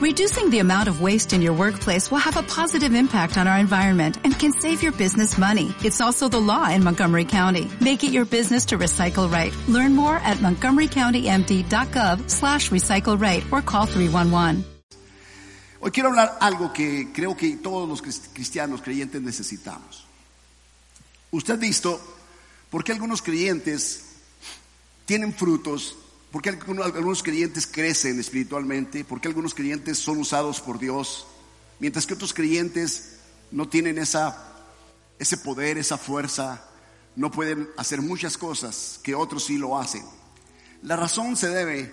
Reducing the amount of waste in your workplace will have a positive impact on our environment and can save your business money. It's also the law in Montgomery County. Make it your business to recycle right. Learn more at montgomerycountymd.gov slash recycle right or call 311. Hoy quiero hablar algo que creo que todos los cristianos creyentes necesitamos. Usted ha visto por qué algunos creyentes tienen frutos, por qué algunos creyentes crecen espiritualmente, por qué algunos creyentes son usados por Dios, mientras que otros creyentes no tienen esa, ese poder, esa fuerza, no pueden hacer muchas cosas que otros sí lo hacen. La razón se debe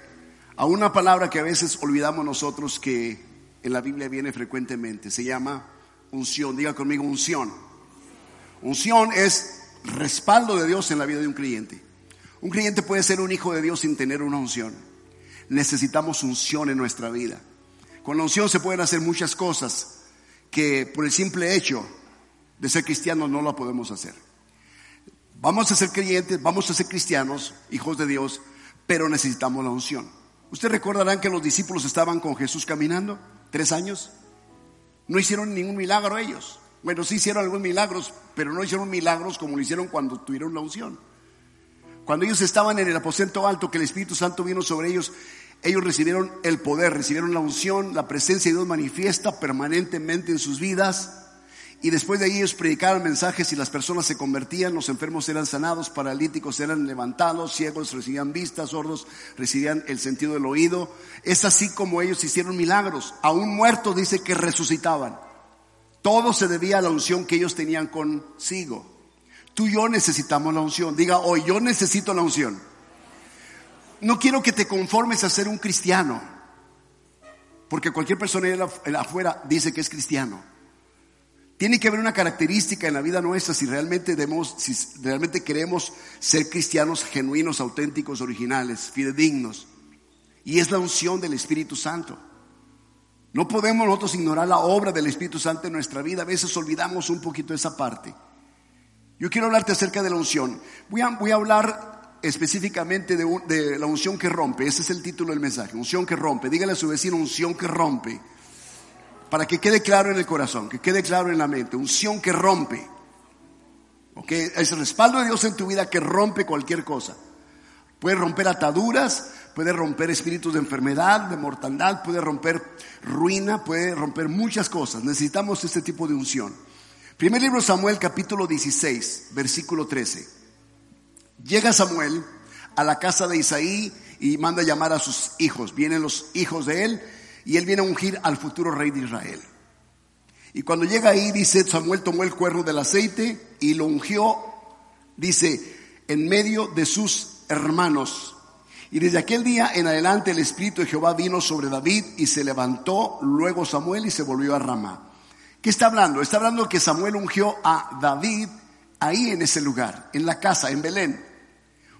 a una palabra que a veces olvidamos nosotros que en la Biblia viene frecuentemente. Se llama unción. Diga conmigo unción. Unción es respaldo de Dios en la vida de un creyente. Un creyente puede ser un hijo de Dios sin tener una unción. Necesitamos unción en nuestra vida. Con la unción se pueden hacer muchas cosas que por el simple hecho de ser cristianos no lo podemos hacer. Vamos a ser creyentes, vamos a ser cristianos, hijos de Dios, pero necesitamos la unción. Ustedes recordarán que los discípulos estaban con Jesús caminando tres años. No hicieron ningún milagro ellos. Bueno, sí hicieron algunos milagros, pero no hicieron milagros como lo hicieron cuando tuvieron la unción. Cuando ellos estaban en el aposento alto, que el Espíritu Santo vino sobre ellos, ellos recibieron el poder, recibieron la unción, la presencia de Dios manifiesta permanentemente en sus vidas. Y después de ahí ellos predicaban mensajes y las personas se convertían, los enfermos eran sanados, paralíticos eran levantados, ciegos recibían vistas, sordos recibían el sentido del oído. Es así como ellos hicieron milagros. Aún muertos dice que resucitaban. Todo se debía a la unción que ellos tenían consigo. Tú y yo necesitamos la unción. Diga hoy, yo necesito la unción. No quiero que te conformes a ser un cristiano. Porque cualquier persona afuera dice que es cristiano. Tiene que haber una característica en la vida nuestra si realmente, si realmente queremos ser cristianos genuinos, auténticos, originales, fidedignos. Y es la unción del Espíritu Santo. No podemos nosotros ignorar la obra del Espíritu Santo en nuestra vida. A veces olvidamos un poquito esa parte. Yo quiero hablarte acerca de la unción. Voy a, hablar específicamente de, de, la unción que rompe. Ese es el título del mensaje. Unción que rompe. Dígale a su vecino unción que rompe. Para que quede claro en el corazón, que quede claro en la mente. Unción que rompe. ¿Ok? Es el respaldo de Dios en tu vida que rompe cualquier cosa. Puede romper ataduras, puede romper espíritus de enfermedad, de mortandad, puede romper ruina, puede romper muchas cosas. Necesitamos este tipo de unción. Primer libro Samuel capítulo 16, versículo 13. Llega Samuel a la casa de Isaí y manda llamar a sus hijos. Vienen los hijos de él y él viene a ungir al futuro rey de Israel. Y cuando llega ahí, dice, Samuel tomó el cuerno del aceite y lo ungió, dice, en medio de sus hermanos. Y desde aquel día en adelante el Espíritu de Jehová vino sobre David y se levantó luego Samuel y se volvió a Ramá. ¿Qué está hablando? Está hablando que Samuel ungió a David ahí en ese lugar, en la casa, en Belén.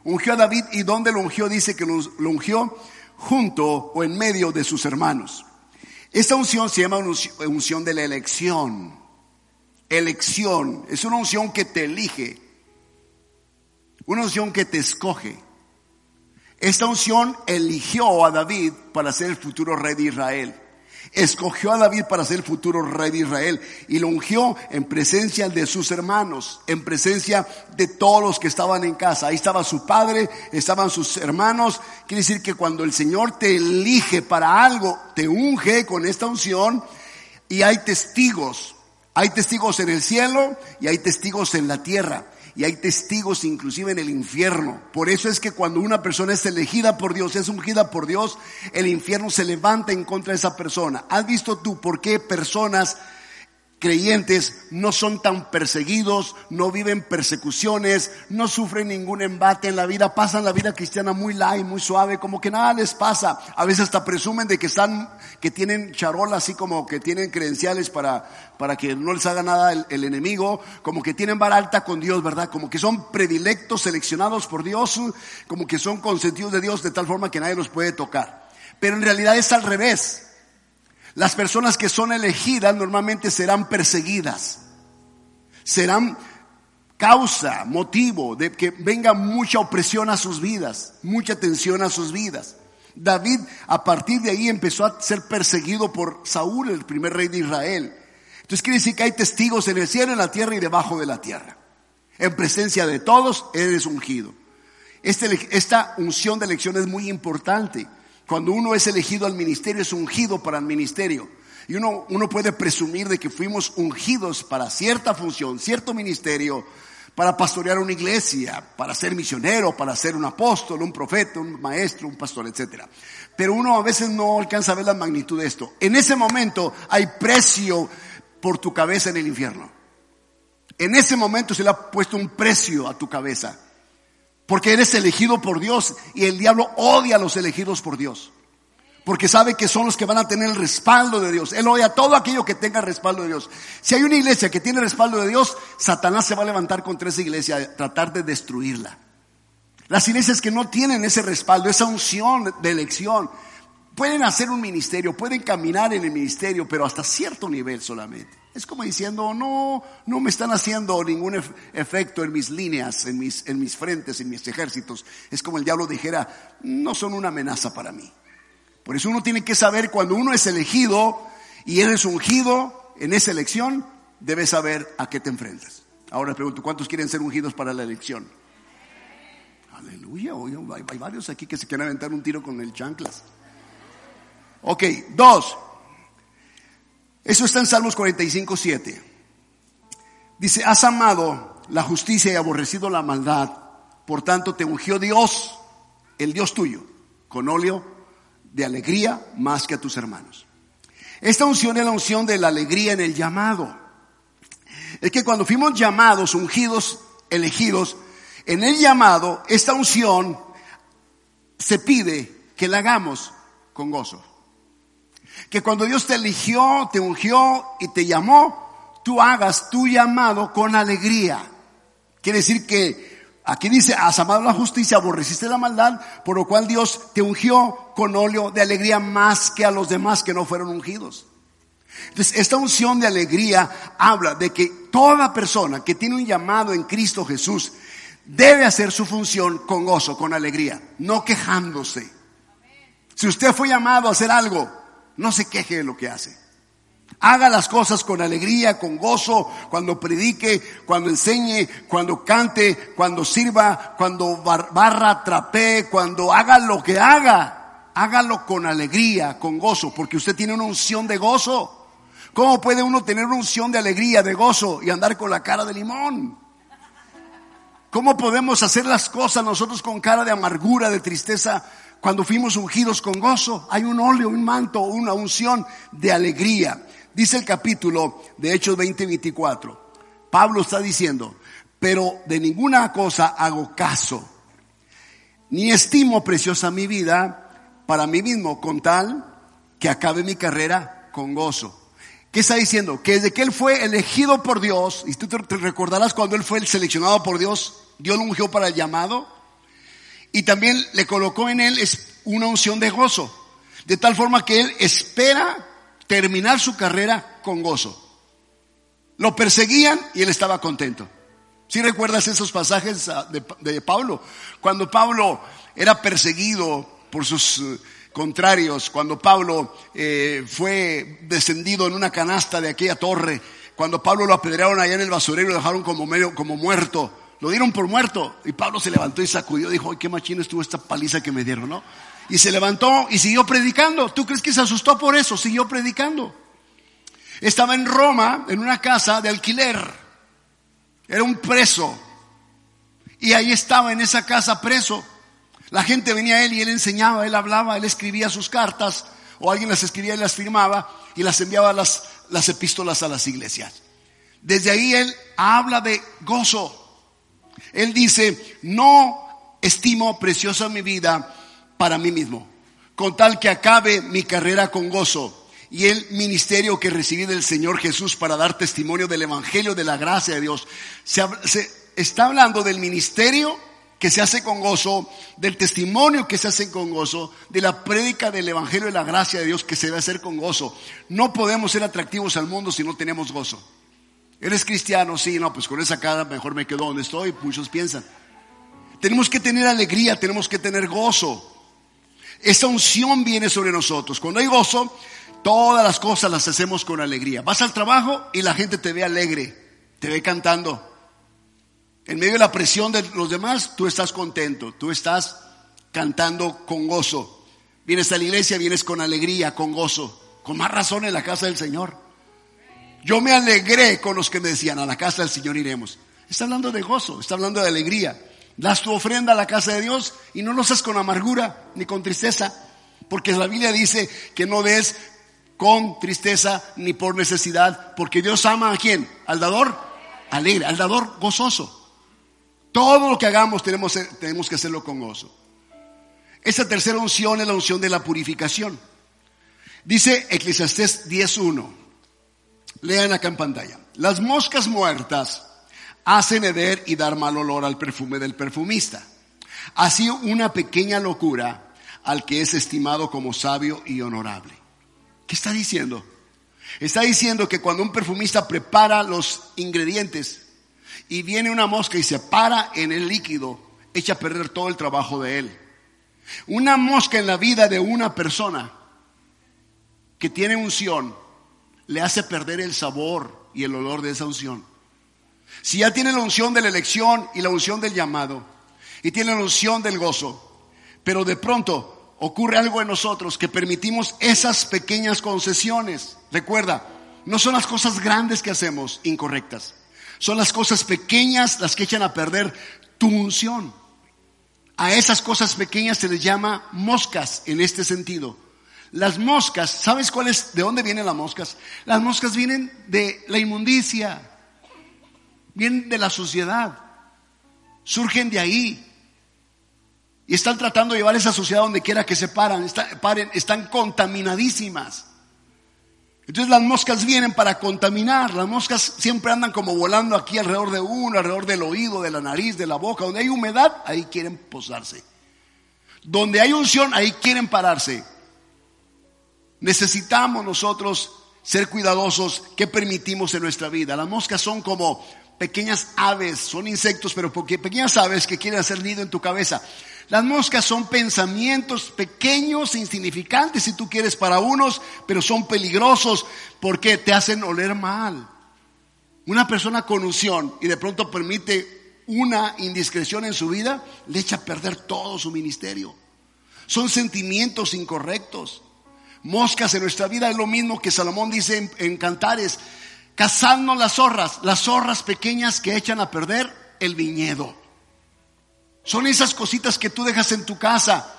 Ungió a David y donde lo ungió dice que lo, lo ungió junto o en medio de sus hermanos. Esta unción se llama unción de la elección. Elección. Es una unción que te elige. Una unción que te escoge. Esta unción eligió a David para ser el futuro rey de Israel escogió a David para ser el futuro rey de Israel y lo ungió en presencia de sus hermanos, en presencia de todos los que estaban en casa. Ahí estaba su padre, estaban sus hermanos. Quiere decir que cuando el Señor te elige para algo, te unge con esta unción y hay testigos. Hay testigos en el cielo y hay testigos en la tierra y hay testigos inclusive en el infierno. Por eso es que cuando una persona es elegida por Dios, es ungida por Dios, el infierno se levanta en contra de esa persona. ¿Has visto tú por qué personas creyentes no son tan perseguidos, no viven persecuciones, no sufren ningún embate en la vida, pasan la vida cristiana muy light, muy suave, como que nada les pasa. A veces hasta presumen de que están, que tienen charola, así como que tienen credenciales para, para que no les haga nada el, el enemigo, como que tienen vara alta con Dios, ¿verdad? Como que son predilectos, seleccionados por Dios, como que son consentidos de Dios de tal forma que nadie los puede tocar. Pero en realidad es al revés. Las personas que son elegidas normalmente serán perseguidas. Serán causa, motivo de que venga mucha opresión a sus vidas, mucha tensión a sus vidas. David a partir de ahí empezó a ser perseguido por Saúl, el primer rey de Israel. Entonces quiere decir que hay testigos en el cielo, en la tierra y debajo de la tierra. En presencia de todos eres ungido. Este, esta unción de elección es muy importante. Cuando uno es elegido al ministerio, es ungido para el ministerio. Y uno, uno puede presumir de que fuimos ungidos para cierta función, cierto ministerio, para pastorear una iglesia, para ser misionero, para ser un apóstol, un profeta, un maestro, un pastor, etc. Pero uno a veces no alcanza a ver la magnitud de esto. En ese momento hay precio por tu cabeza en el infierno. En ese momento se le ha puesto un precio a tu cabeza. Porque eres elegido por Dios y el diablo odia a los elegidos por Dios porque sabe que son los que van a tener el respaldo de Dios. Él odia todo aquello que tenga respaldo de Dios. Si hay una iglesia que tiene respaldo de Dios, Satanás se va a levantar contra esa iglesia, a tratar de destruirla. Las iglesias que no tienen ese respaldo, esa unción de elección, pueden hacer un ministerio, pueden caminar en el ministerio, pero hasta cierto nivel solamente. Es como diciendo, no, no me están haciendo ningún efecto en mis líneas, en mis, en mis frentes, en mis ejércitos. Es como el diablo dijera, no son una amenaza para mí. Por eso uno tiene que saber cuando uno es elegido y eres ungido en esa elección, debes saber a qué te enfrentas. Ahora pregunto, ¿cuántos quieren ser ungidos para la elección? Aleluya, hay varios aquí que se quieren aventar un tiro con el chanclas. Ok, dos. Eso está en Salmos 45, 7. Dice, has amado la justicia y aborrecido la maldad, por tanto te ungió Dios, el Dios tuyo, con óleo de alegría más que a tus hermanos. Esta unción es la unción de la alegría en el llamado. Es que cuando fuimos llamados, ungidos, elegidos, en el llamado, esta unción se pide que la hagamos con gozo. Que cuando Dios te eligió, te ungió y te llamó, tú hagas tu llamado con alegría. Quiere decir que Aquí dice, has amado la justicia, aborreciste la maldad, por lo cual Dios te ungió con óleo de alegría más que a los demás que no fueron ungidos. Entonces, esta unción de alegría habla de que toda persona que tiene un llamado en Cristo Jesús debe hacer su función con gozo, con alegría, no quejándose. Si usted fue llamado a hacer algo, no se queje de lo que hace. Haga las cosas con alegría, con gozo, cuando predique, cuando enseñe, cuando cante, cuando sirva, cuando barra, trapee, cuando haga lo que haga. Hágalo con alegría, con gozo, porque usted tiene una unción de gozo. ¿Cómo puede uno tener una unción de alegría, de gozo y andar con la cara de limón? ¿Cómo podemos hacer las cosas nosotros con cara de amargura, de tristeza, cuando fuimos ungidos con gozo? Hay un óleo, un manto, una unción de alegría. Dice el capítulo de Hechos 20-24. Pablo está diciendo, pero de ninguna cosa hago caso, ni estimo preciosa mi vida para mí mismo, con tal que acabe mi carrera con gozo. ¿Qué está diciendo? Que desde que él fue elegido por Dios, y tú te recordarás cuando él fue el seleccionado por Dios, Dios lo ungió para el llamado, y también le colocó en él una unción de gozo, de tal forma que él espera terminar su carrera con gozo. Lo perseguían y él estaba contento. Si recuerdas esos pasajes ah, de, Pablo? Cuando Pablo era perseguido por sus eh, contrarios, cuando Pablo eh, fue descendido en una canasta de aquella torre, cuando Pablo lo apedrearon allá en el basurero y lo dejaron como medio, como muerto, lo dieron por muerto. Y Pablo se levantó y sacudió, dijo, ay, qué machina estuvo esta paliza que me dieron, ¿no? Y se levantó y siguió predicando. ¿Tú crees que se asustó por eso? Siguió predicando. Estaba en Roma, en una casa de alquiler. Era un preso. Y ahí estaba en esa casa preso. La gente venía a él y él enseñaba, él hablaba, él escribía sus cartas, o alguien las escribía y las firmaba, y las enviaba las, las epístolas a las iglesias. Desde ahí él habla de gozo. Él dice, no estimo preciosa mi vida para mí mismo, con tal que acabe mi carrera con gozo y el ministerio que recibí del Señor Jesús para dar testimonio del Evangelio de la gracia de Dios. Se, está hablando del ministerio que se hace con gozo, del testimonio que se hace con gozo, de la prédica del Evangelio de la gracia de Dios que se debe hacer con gozo. No podemos ser atractivos al mundo si no tenemos gozo. ¿Eres cristiano? Sí, no, pues con esa cara mejor me quedo donde estoy, muchos piensan. Tenemos que tener alegría, tenemos que tener gozo. Esta unción viene sobre nosotros. Cuando hay gozo, todas las cosas las hacemos con alegría. Vas al trabajo y la gente te ve alegre, te ve cantando. En medio de la presión de los demás, tú estás contento, tú estás cantando con gozo. Vienes a la iglesia, vienes con alegría, con gozo, con más razón en la casa del Señor. Yo me alegré con los que me decían, a la casa del Señor iremos. Está hablando de gozo, está hablando de alegría. Das tu ofrenda a la casa de Dios y no lo haces con amargura ni con tristeza, porque la Biblia dice que no des con tristeza ni por necesidad, porque Dios ama a quién? Al dador alegre, al dador gozoso. Todo lo que hagamos tenemos, tenemos que hacerlo con gozo. Esa tercera unción es la unción de la purificación. Dice Eclesiastés 10.1. Lean acá en pantalla. Las moscas muertas hacen heder y dar mal olor al perfume del perfumista. Así una pequeña locura al que es estimado como sabio y honorable. ¿Qué está diciendo? Está diciendo que cuando un perfumista prepara los ingredientes y viene una mosca y se para en el líquido, echa a perder todo el trabajo de él. Una mosca en la vida de una persona que tiene unción le hace perder el sabor y el olor de esa unción. Si ya tiene la unción de la elección y la unción del llamado, y tiene la unción del gozo, pero de pronto ocurre algo en nosotros que permitimos esas pequeñas concesiones. Recuerda, no son las cosas grandes que hacemos incorrectas, son las cosas pequeñas las que echan a perder tu unción. A esas cosas pequeñas se les llama moscas en este sentido. Las moscas, ¿sabes cuál es, de dónde vienen las moscas? Las moscas vienen de la inmundicia, vienen de la sociedad, surgen de ahí. Y están tratando de llevar esa sociedad donde quiera que se paran, paren, están contaminadísimas. Entonces las moscas vienen para contaminar. Las moscas siempre andan como volando aquí alrededor de uno, alrededor del oído, de la nariz, de la boca. Donde hay humedad, ahí quieren posarse. Donde hay unción, ahí quieren pararse. Necesitamos nosotros ser cuidadosos que permitimos en nuestra vida. Las moscas son como pequeñas aves, son insectos, pero pequeñas aves que quieren hacer nido en tu cabeza. Las moscas son pensamientos pequeños, e insignificantes si tú quieres para unos, pero son peligrosos porque te hacen oler mal. Una persona con unción y de pronto permite una indiscreción en su vida, le echa a perder todo su ministerio. Son sentimientos incorrectos. Moscas en nuestra vida es lo mismo que Salomón dice en, Cantares, cazando las zorras, las zorras pequeñas que echan a perder el viñedo. Son esas cositas que tú dejas en tu casa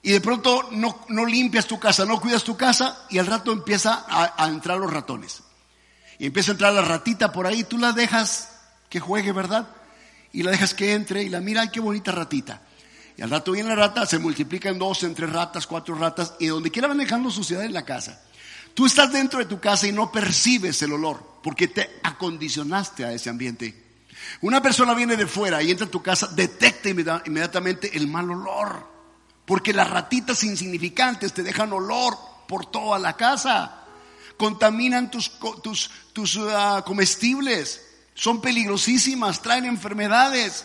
y de pronto no, no limpias tu casa, no cuidas tu casa y al rato empieza a, entrar los ratones. Y empieza a entrar la ratita por ahí, tú la dejas que juegue, ¿verdad? Y la dejas que entre y la mira, ay, qué bonita ratita. Y al rato viene la rata, se multiplica en dos, en tres ratas, cuatro ratas, y donde quiera van dejando suciedad en la casa. Tú estás dentro de tu casa y no percibes el olor, porque te acondicionaste a ese ambiente. Una persona viene de fuera y entra a tu casa, detecta inmediatamente el mal olor. Porque las ratitas insignificantes te dejan olor por toda la casa. Contaminan tus, tus, ah, comestibles. Son peligrosísimas, traen enfermedades.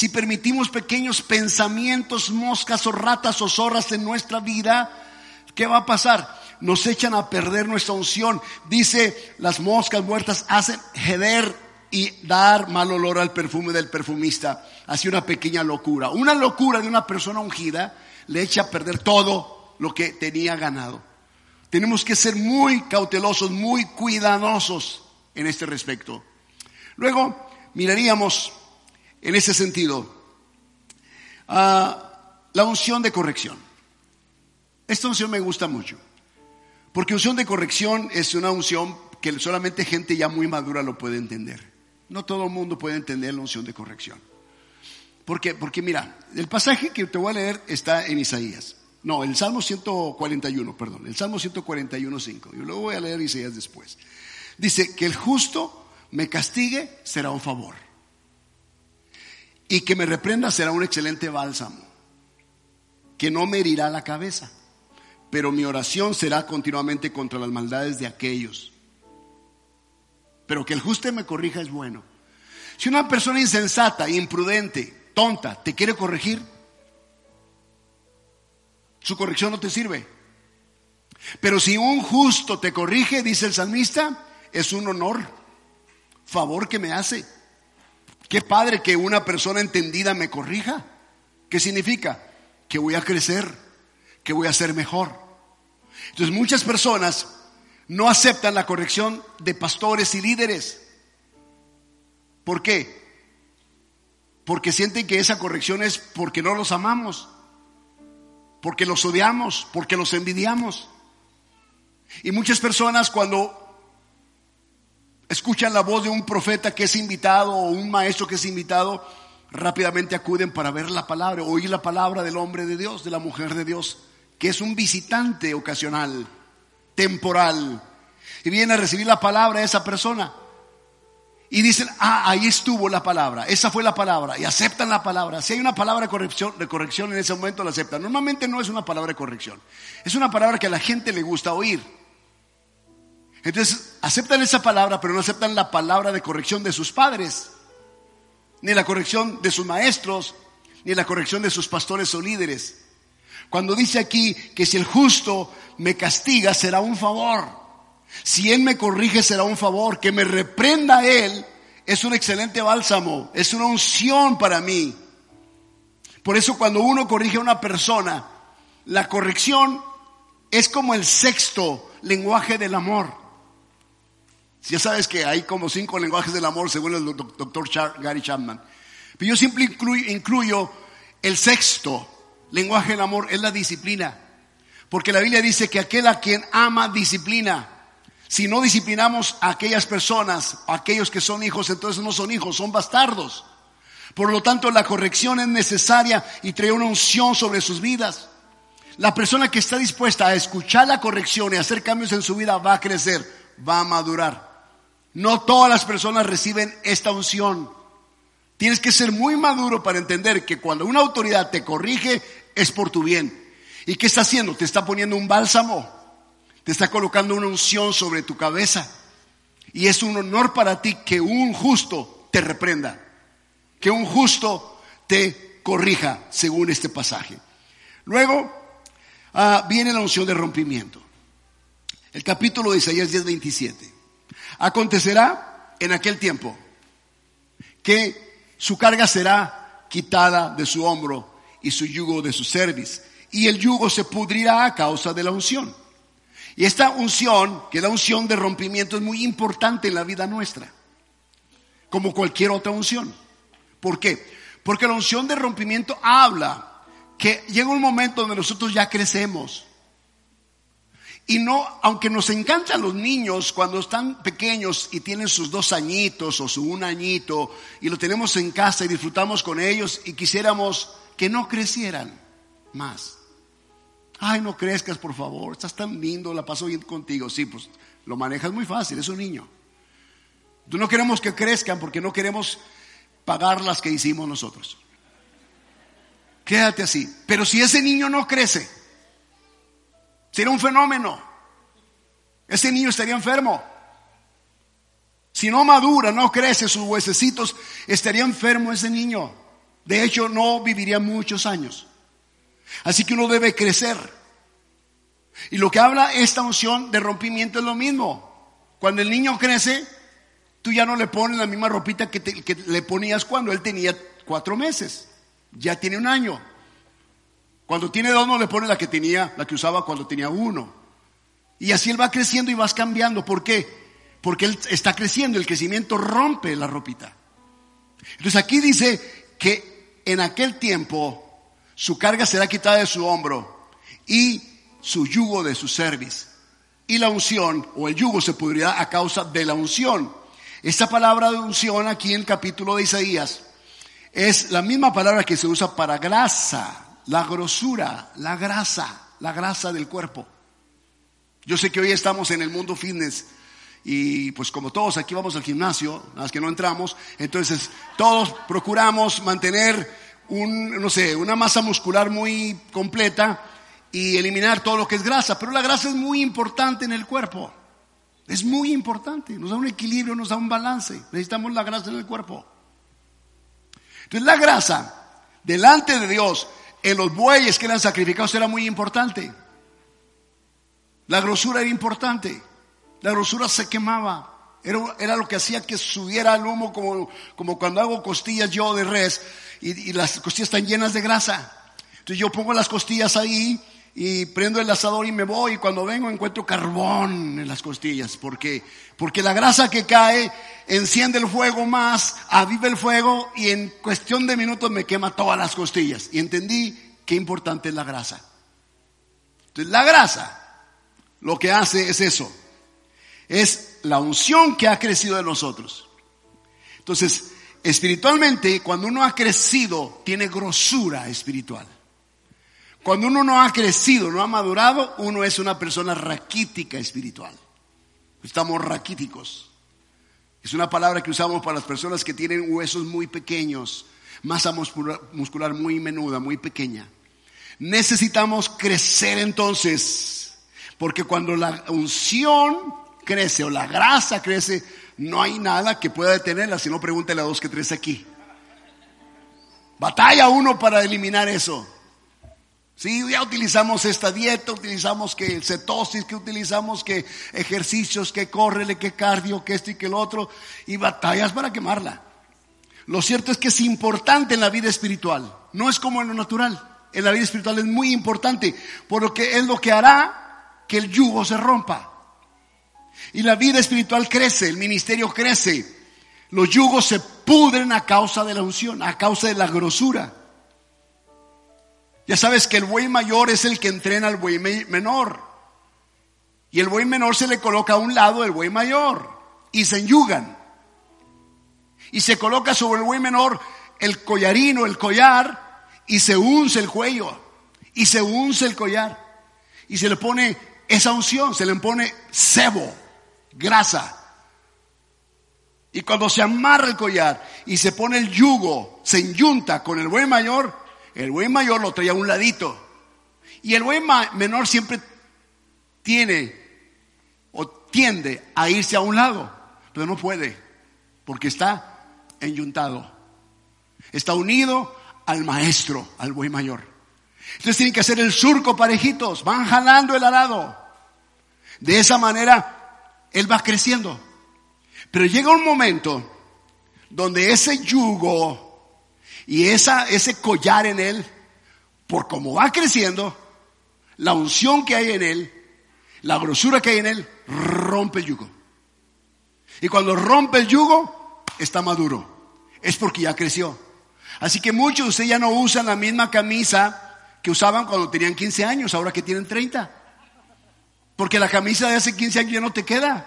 Si permitimos pequeños pensamientos, moscas o ratas o zorras en nuestra vida, ¿qué va a pasar? Nos echan a perder nuestra unción. Dice, las moscas muertas hacen heder y dar mal olor al perfume del perfumista. Así una pequeña locura. Una locura de una persona ungida le echa a perder todo lo que tenía ganado. Tenemos que ser muy cautelosos, muy cuidadosos en este respecto. Luego miraríamos en ese sentido a la unción de corrección. Esta unción me gusta mucho, porque unción de corrección es una unción que solamente gente ya muy madura lo puede entender. No todo el mundo puede entender la unción de corrección. ¿Por qué? Porque mira, el pasaje que te voy a leer está en Isaías. No, el Salmo 141, perdón, el Salmo 141, 5. Yo luego voy a leer Isaías después. Dice que el justo me castigue será un favor. Y que me reprenda será un excelente bálsamo. Que no me herirá la cabeza. Pero mi oración será continuamente contra las maldades de aquellos pero que el justo me corrija es bueno. Si una persona insensata, imprudente, tonta, te quiere corregir, Su corrección no te sirve. Pero si un justo te corrige, dice el salmista, es un honor, favor que me hace. Qué padre que una persona entendida me corrija. ¿Qué significa? Que voy a crecer, que voy a ser mejor. Entonces muchas personas no aceptan la corrección de pastores y líderes. ¿Por qué? Porque sienten que esa corrección es porque no los amamos, porque los odiamos, porque los envidiamos. Y muchas personas cuando escuchan la voz de un profeta que es invitado o un maestro que es invitado, rápidamente acuden para ver la palabra, oír la palabra del hombre de Dios, de la mujer de Dios, que es un visitante ocasional, temporal, y viene a recibir la palabra de esa persona. Y dicen, ah, ahí estuvo la palabra, esa fue la palabra, y aceptan la palabra. Si hay una palabra corrección, de corrección en ese momento, la aceptan. Normalmente no es una palabra de corrección, es una palabra que a la gente le gusta oír. Entonces, aceptan esa palabra, pero no aceptan la palabra de corrección de sus padres, ni la corrección de sus maestros, ni la corrección de sus pastores o líderes. Cuando dice aquí que si el justo me castiga, será un favor. Si Él me corrige, será un favor. Que me reprenda Él es un excelente bálsamo, es una unción para mí. Por eso cuando uno corrige a una persona, la corrección es como el sexto lenguaje del amor. Ya sabes que hay como cinco lenguajes del amor según el doctor Gary Chapman. Pero yo siempre incluyo, el sexto lenguaje del amor, es la disciplina. Porque la Biblia dice que aquel a quien ama disciplina. Si no disciplinamos a aquellas personas, a aquellos que son hijos, entonces no son hijos, son bastardos. Por lo tanto, la corrección es necesaria y trae una unción sobre sus vidas. La persona que está dispuesta a escuchar la corrección y hacer cambios en su vida va a crecer, va a madurar. No todas las personas reciben esta unción. Tienes que ser muy maduro para entender que cuando una autoridad te corrige es por tu bien. ¿Y qué está haciendo? Te está poniendo un bálsamo. Te está colocando una unción sobre tu cabeza. Y es un honor para ti que un justo te reprenda. Que un justo te corrija, según este pasaje. Luego ah, viene la unción de rompimiento. El capítulo de Isaías 10, 27. Acontecerá en aquel tiempo que su carga será quitada de su hombro y su yugo de su cerviz, y el yugo se pudrirá a causa de la unción. Y esta unción, que la unción de rompimiento, es muy importante en la vida nuestra, como cualquier otra unción. ¿Por qué? Porque la unción de rompimiento habla que llega un momento donde nosotros ya crecemos y no, aunque nos encantan los niños cuando están pequeños y tienen sus dos añitos o su un añito y lo tenemos en casa y disfrutamos con ellos y quisiéramos que no crecieran más. Ay, no crezcas, por favor, estás tan lindo, la paso bien contigo. Sí, pues lo manejas muy fácil, es un niño. No queremos que crezcan porque no queremos pagar las que hicimos nosotros. Quédate así. Pero si ese niño no crece, Sería un fenómeno. Ese niño estaría enfermo. Si no madura, no crece sus huesecitos, estaría enfermo ese niño. De hecho, no viviría muchos años. Así que uno debe crecer. Y lo que habla esta unción de rompimiento es lo mismo. Cuando el niño crece, tú ya no le pones la misma ropita que, que le ponías cuando él tenía cuatro meses. Ya tiene un año. Cuando tiene dos no le pone la que tenía, la que usaba cuando tenía uno. Y así él va creciendo y vas cambiando. ¿Por qué? Porque él está creciendo, el crecimiento rompe la ropita. Entonces aquí dice que en aquel tiempo su carga será quitada de su hombro y su yugo de su cerviz. Y la unción o el yugo se pudrirá a causa de la unción. Esta palabra de unción aquí en el capítulo de Isaías es la misma palabra que se usa para grasa la grosura, la grasa, la grasa del cuerpo. Yo sé que hoy estamos en el mundo fitness y pues como todos aquí vamos al gimnasio, las que no entramos, entonces todos procuramos mantener un, no sé, una masa muscular muy completa y eliminar todo lo que es grasa, pero la grasa es muy importante en el cuerpo. Es muy importante, nos da un equilibrio, nos da un balance. Necesitamos la grasa en el cuerpo. Entonces la grasa, delante de Dios, en los bueyes que eran sacrificados era muy importante. La grosura era importante. La grosura se quemaba. Era, lo que hacía que subiera el humo como, como cuando hago costillas yo de res y, y las costillas están llenas de grasa. Entonces yo pongo las costillas ahí y prendo el asador y me voy y cuando vengo encuentro carbón en las costillas porque porque la grasa que cae enciende el fuego más, aviva el fuego y en cuestión de minutos me quema todas las costillas y entendí qué importante es la grasa. Entonces la grasa lo que hace es eso. Es la unción que ha crecido de nosotros. Entonces, espiritualmente, cuando uno ha crecido, tiene grosura espiritual. Cuando uno no ha crecido, no ha madurado, uno es una persona raquítica espiritual. Estamos raquíticos. Es una palabra que usamos para las personas que tienen huesos muy pequeños, masa muscular muy menuda, muy pequeña. Necesitamos crecer entonces, porque cuando la unción crece o la grasa crece, no hay nada que pueda detenerla, si no pregúntele a dos que tres aquí. Batalla uno para eliminar eso. Sí, ya utilizamos esta dieta, utilizamos que el cetosis, que utilizamos que ejercicios, que córrele, que cardio, que esto y que el otro, y batallas para quemarla. Lo cierto es que es importante en la vida espiritual, no es como en lo natural. En la vida espiritual es muy importante, por lo que es lo que hará que el yugo se rompa. Y la vida espiritual crece, el ministerio crece, los yugos se pudren a causa de la unción, a causa de la grosura. Ya sabes que el buey mayor es el que entrena al buey menor. Y el buey menor se le coloca a un lado del buey mayor y se enyugan. Y se coloca sobre el buey menor el collarino, el collar, y se unce el cuello, y se unce el collar, y se le pone esa unción, se le pone cebo, grasa. Y cuando se amarra el collar y se pone el yugo, se enyunta con el buey mayor, el buen mayor lo traía a un ladito. Y el buen menor siempre tiene o tiende a irse a un lado, pero no puede, porque está enyuntado. Está unido al maestro, al buen mayor. Entonces tienen que hacer el surco parejitos, van jalando el arado. De esa manera, él va creciendo. Pero llega un momento donde ese yugo y esa, ese collar en él, por cómo va creciendo, la unción que hay en él, la grosura que hay en él, rompe el yugo. Y cuando rompe el yugo, está maduro. Es porque ya creció. Así que muchos de ustedes ya no usan la misma camisa que usaban cuando tenían 15 años, ahora que tienen 30. Porque la camisa de hace 15 años ya no te queda.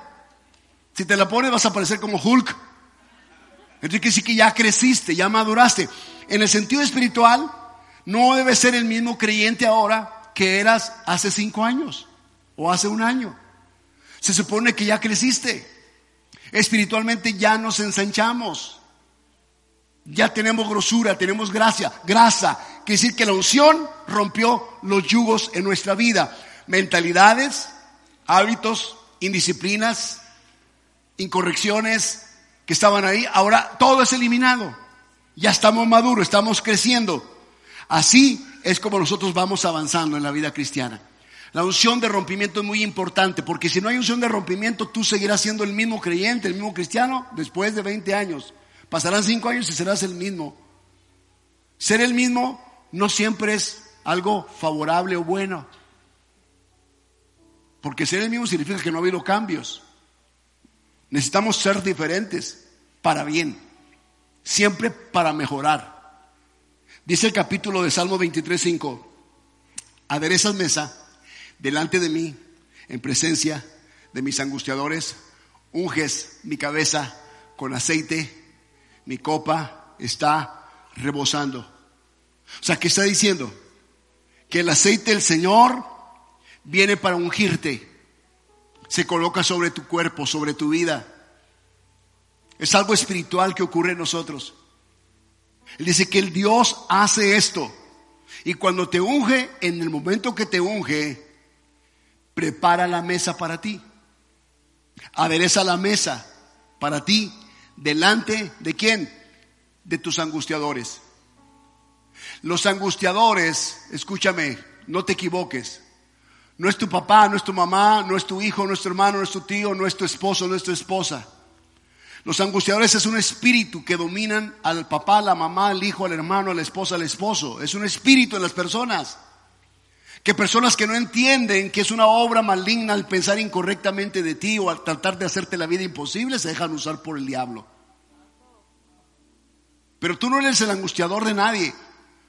Si te la pones vas a parecer como Hulk. Entonces que sí que ya creciste, ya maduraste. En el sentido espiritual, no debe ser el mismo creyente ahora que eras hace cinco años o hace un año. Se supone que ya creciste. Espiritualmente ya nos ensanchamos. Ya tenemos grosura, tenemos gracia, grasa. Quiere decir que la unción rompió los yugos en nuestra vida. Mentalidades, hábitos, indisciplinas, incorrecciones que estaban ahí. Ahora todo es eliminado. Ya estamos maduros, estamos creciendo. Así es como nosotros vamos avanzando en la vida cristiana. La unción de rompimiento es muy importante, porque si no hay unción de rompimiento, tú seguirás siendo el mismo creyente, el mismo cristiano, después de 20 años. Pasarán 5 años y serás el mismo. Ser el mismo no siempre es algo favorable o bueno. Porque ser el mismo significa que no ha habido cambios. Necesitamos ser diferentes para bien siempre para mejorar. Dice el capítulo de Salmo 23.5, aderezas mesa delante de mí en presencia de mis angustiadores, unges mi cabeza con aceite, mi copa está rebosando. O sea, ¿qué está diciendo? Que el aceite del Señor viene para ungirte, se coloca sobre tu cuerpo, sobre tu vida. Es algo espiritual que ocurre en nosotros. Él dice que el Dios hace esto. Y cuando te unge, en el momento que te unge, prepara la mesa para ti. Adereza la mesa para ti delante de quién? De tus angustiadores. Los angustiadores, escúchame, no te equivoques. No es tu papá, no es tu mamá, no es tu hijo, no es tu hermano, no es tu tío, no es tu esposo, no es tu esposa. Los angustiadores es un espíritu que dominan al papá, la mamá, al hijo, al hermano, a la esposa, al esposo. Es un espíritu en las personas. Que personas que no entienden que es una obra maligna al pensar incorrectamente de ti o al tratar de hacerte la vida imposible, se dejan usar por el diablo. Pero tú no eres el angustiador de nadie,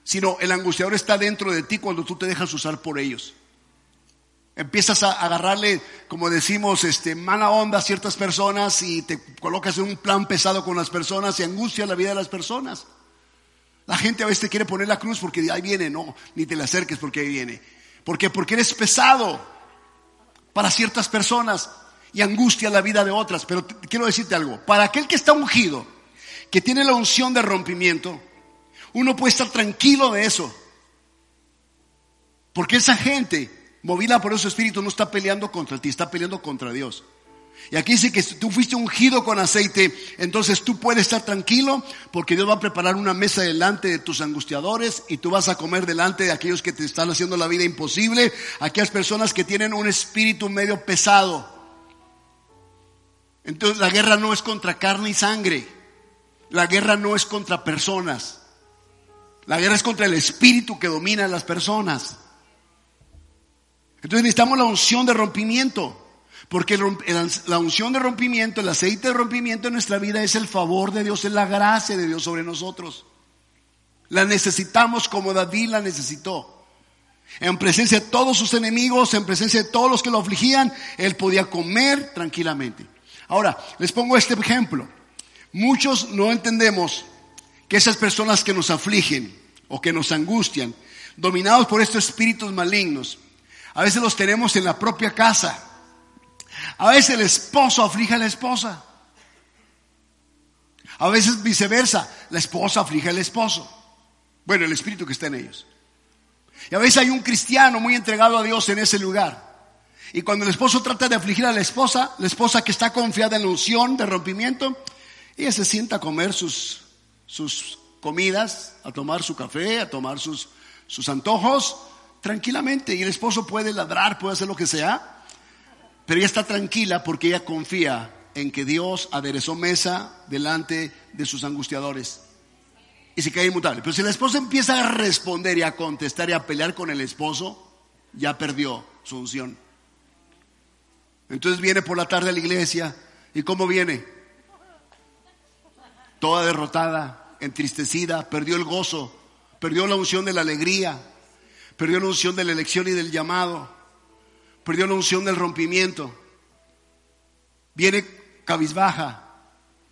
sino el angustiador está dentro de ti cuando tú te dejas usar por ellos. Empiezas a agarrarle, como decimos, este, mala onda a ciertas personas y te colocas en un plan pesado con las personas y angustia la vida de las personas. La gente a veces te quiere poner la cruz porque ahí viene, no, ni te le acerques porque ahí viene. ¿Por qué? Porque eres pesado para ciertas personas y angustia la vida de otras. Pero quiero decirte algo, para aquel que está ungido, que tiene la unción de rompimiento, uno puede estar tranquilo de eso. Porque esa gente movida por ese espíritu, no está peleando contra ti, está peleando contra Dios. Y aquí dice que tú fuiste ungido con aceite, entonces tú puedes estar tranquilo porque Dios va a preparar una mesa delante de tus angustiadores y tú vas a comer delante de aquellos que te están haciendo la vida imposible, aquellas personas que tienen un espíritu medio pesado. Entonces la guerra no es contra carne y sangre, la guerra no es contra personas, la guerra es contra el espíritu que domina a las personas. Entonces necesitamos la unción de rompimiento. Porque la unción de rompimiento, el aceite de rompimiento en nuestra vida es el favor de Dios, es la gracia de Dios sobre nosotros. La necesitamos como David la necesitó. En presencia de todos sus enemigos, en presencia de todos los que lo afligían, él podía comer tranquilamente. Ahora, les pongo este ejemplo. Muchos no entendemos que esas personas que nos afligen o que nos angustian, dominados por estos espíritus malignos, a veces los tenemos en la propia casa. A veces el esposo aflige a la esposa. A veces viceversa, la esposa aflige al esposo. Bueno, el espíritu que está en ellos. Y a veces hay un cristiano muy entregado a Dios en ese lugar. Y cuando el esposo trata de afligir a la esposa, la esposa que está confiada en la unción de rompimiento, ella se sienta a comer sus, sus comidas, a tomar su café, a tomar sus, sus antojos, tranquilamente. Y el esposo puede ladrar, puede hacer lo que sea, pero ella está tranquila porque ella confía en que Dios aderezó mesa delante de sus angustiadores. Y se cae inmutable. Pero si la esposa empieza a responder y a contestar y a pelear con el esposo, ya perdió su unción. Entonces viene por la tarde a la iglesia. ¿Y cómo viene? Toda derrotada, entristecida, perdió el gozo, perdió la unción de la alegría, Perdió la unción de la elección y del llamado. Perdió la unción del rompimiento. Viene cabizbaja.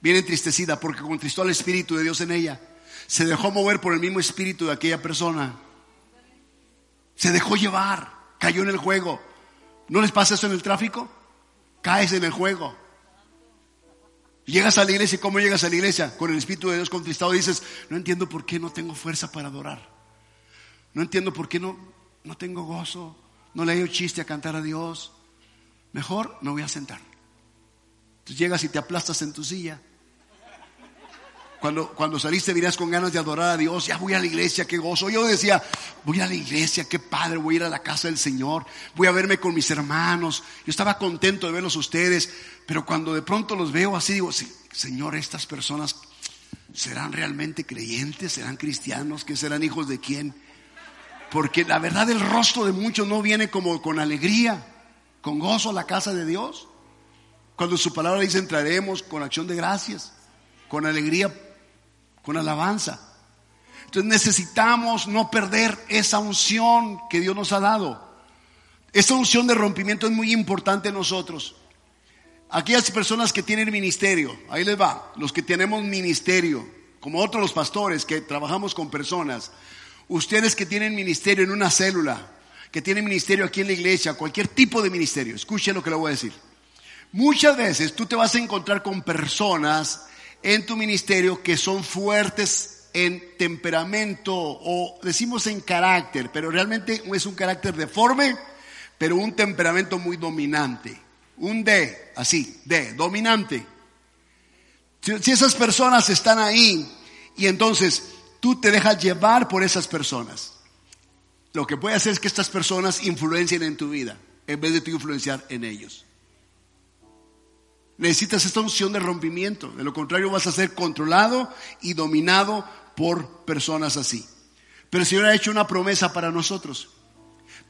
Viene entristecida porque contristó al Espíritu de Dios en ella. Se dejó mover por el mismo Espíritu de aquella persona. Se dejó llevar. Cayó en el juego. ¿No les pasa eso en el tráfico? Caes en el juego. Llegas a la iglesia y ¿cómo llegas a la iglesia? Con el Espíritu de Dios contristado dices, no entiendo por qué no tengo fuerza para adorar. No entiendo por qué no, no tengo gozo, no le doy chiste a cantar a Dios. Mejor me voy a sentar. Entonces llegas y te aplastas en tu silla. Cuando, cuando saliste dirás con ganas de adorar a Dios, ya voy a la iglesia, qué gozo. Yo decía, voy a la iglesia, qué padre, voy a ir a la casa del Señor, voy a verme con mis hermanos. Yo estaba contento de verlos ustedes, pero cuando de pronto los veo así, digo, Señor, estas personas serán realmente creyentes, serán cristianos, que serán hijos de quién. Porque la verdad el rostro de muchos no viene como con alegría, con gozo a la casa de Dios. Cuando su palabra dice entraremos con acción de gracias, con alegría, con alabanza. Entonces necesitamos no perder esa unción que Dios nos ha dado. Esa unción de rompimiento es muy importante en nosotros. Aquellas personas que tienen ministerio, ahí les va, los que tenemos ministerio, como otros los pastores que trabajamos con personas, Ustedes que tienen ministerio en una célula, que tienen ministerio aquí en la iglesia, cualquier tipo de ministerio, escuchen lo que le voy a decir. Muchas veces tú te vas a encontrar con personas en tu ministerio que son fuertes en temperamento o decimos en carácter, pero realmente es un carácter deforme, pero un temperamento muy dominante. Un D, así, D, dominante. Si, esas personas están ahí y entonces tú te dejas llevar por esas personas. Lo que puede hacer es que estas personas influencien en tu vida en vez de tú influenciar en ellos. Necesitas esta unción de rompimiento. De lo contrario vas a ser controlado y dominado por personas así. Pero el Señor ha hecho una promesa para nosotros.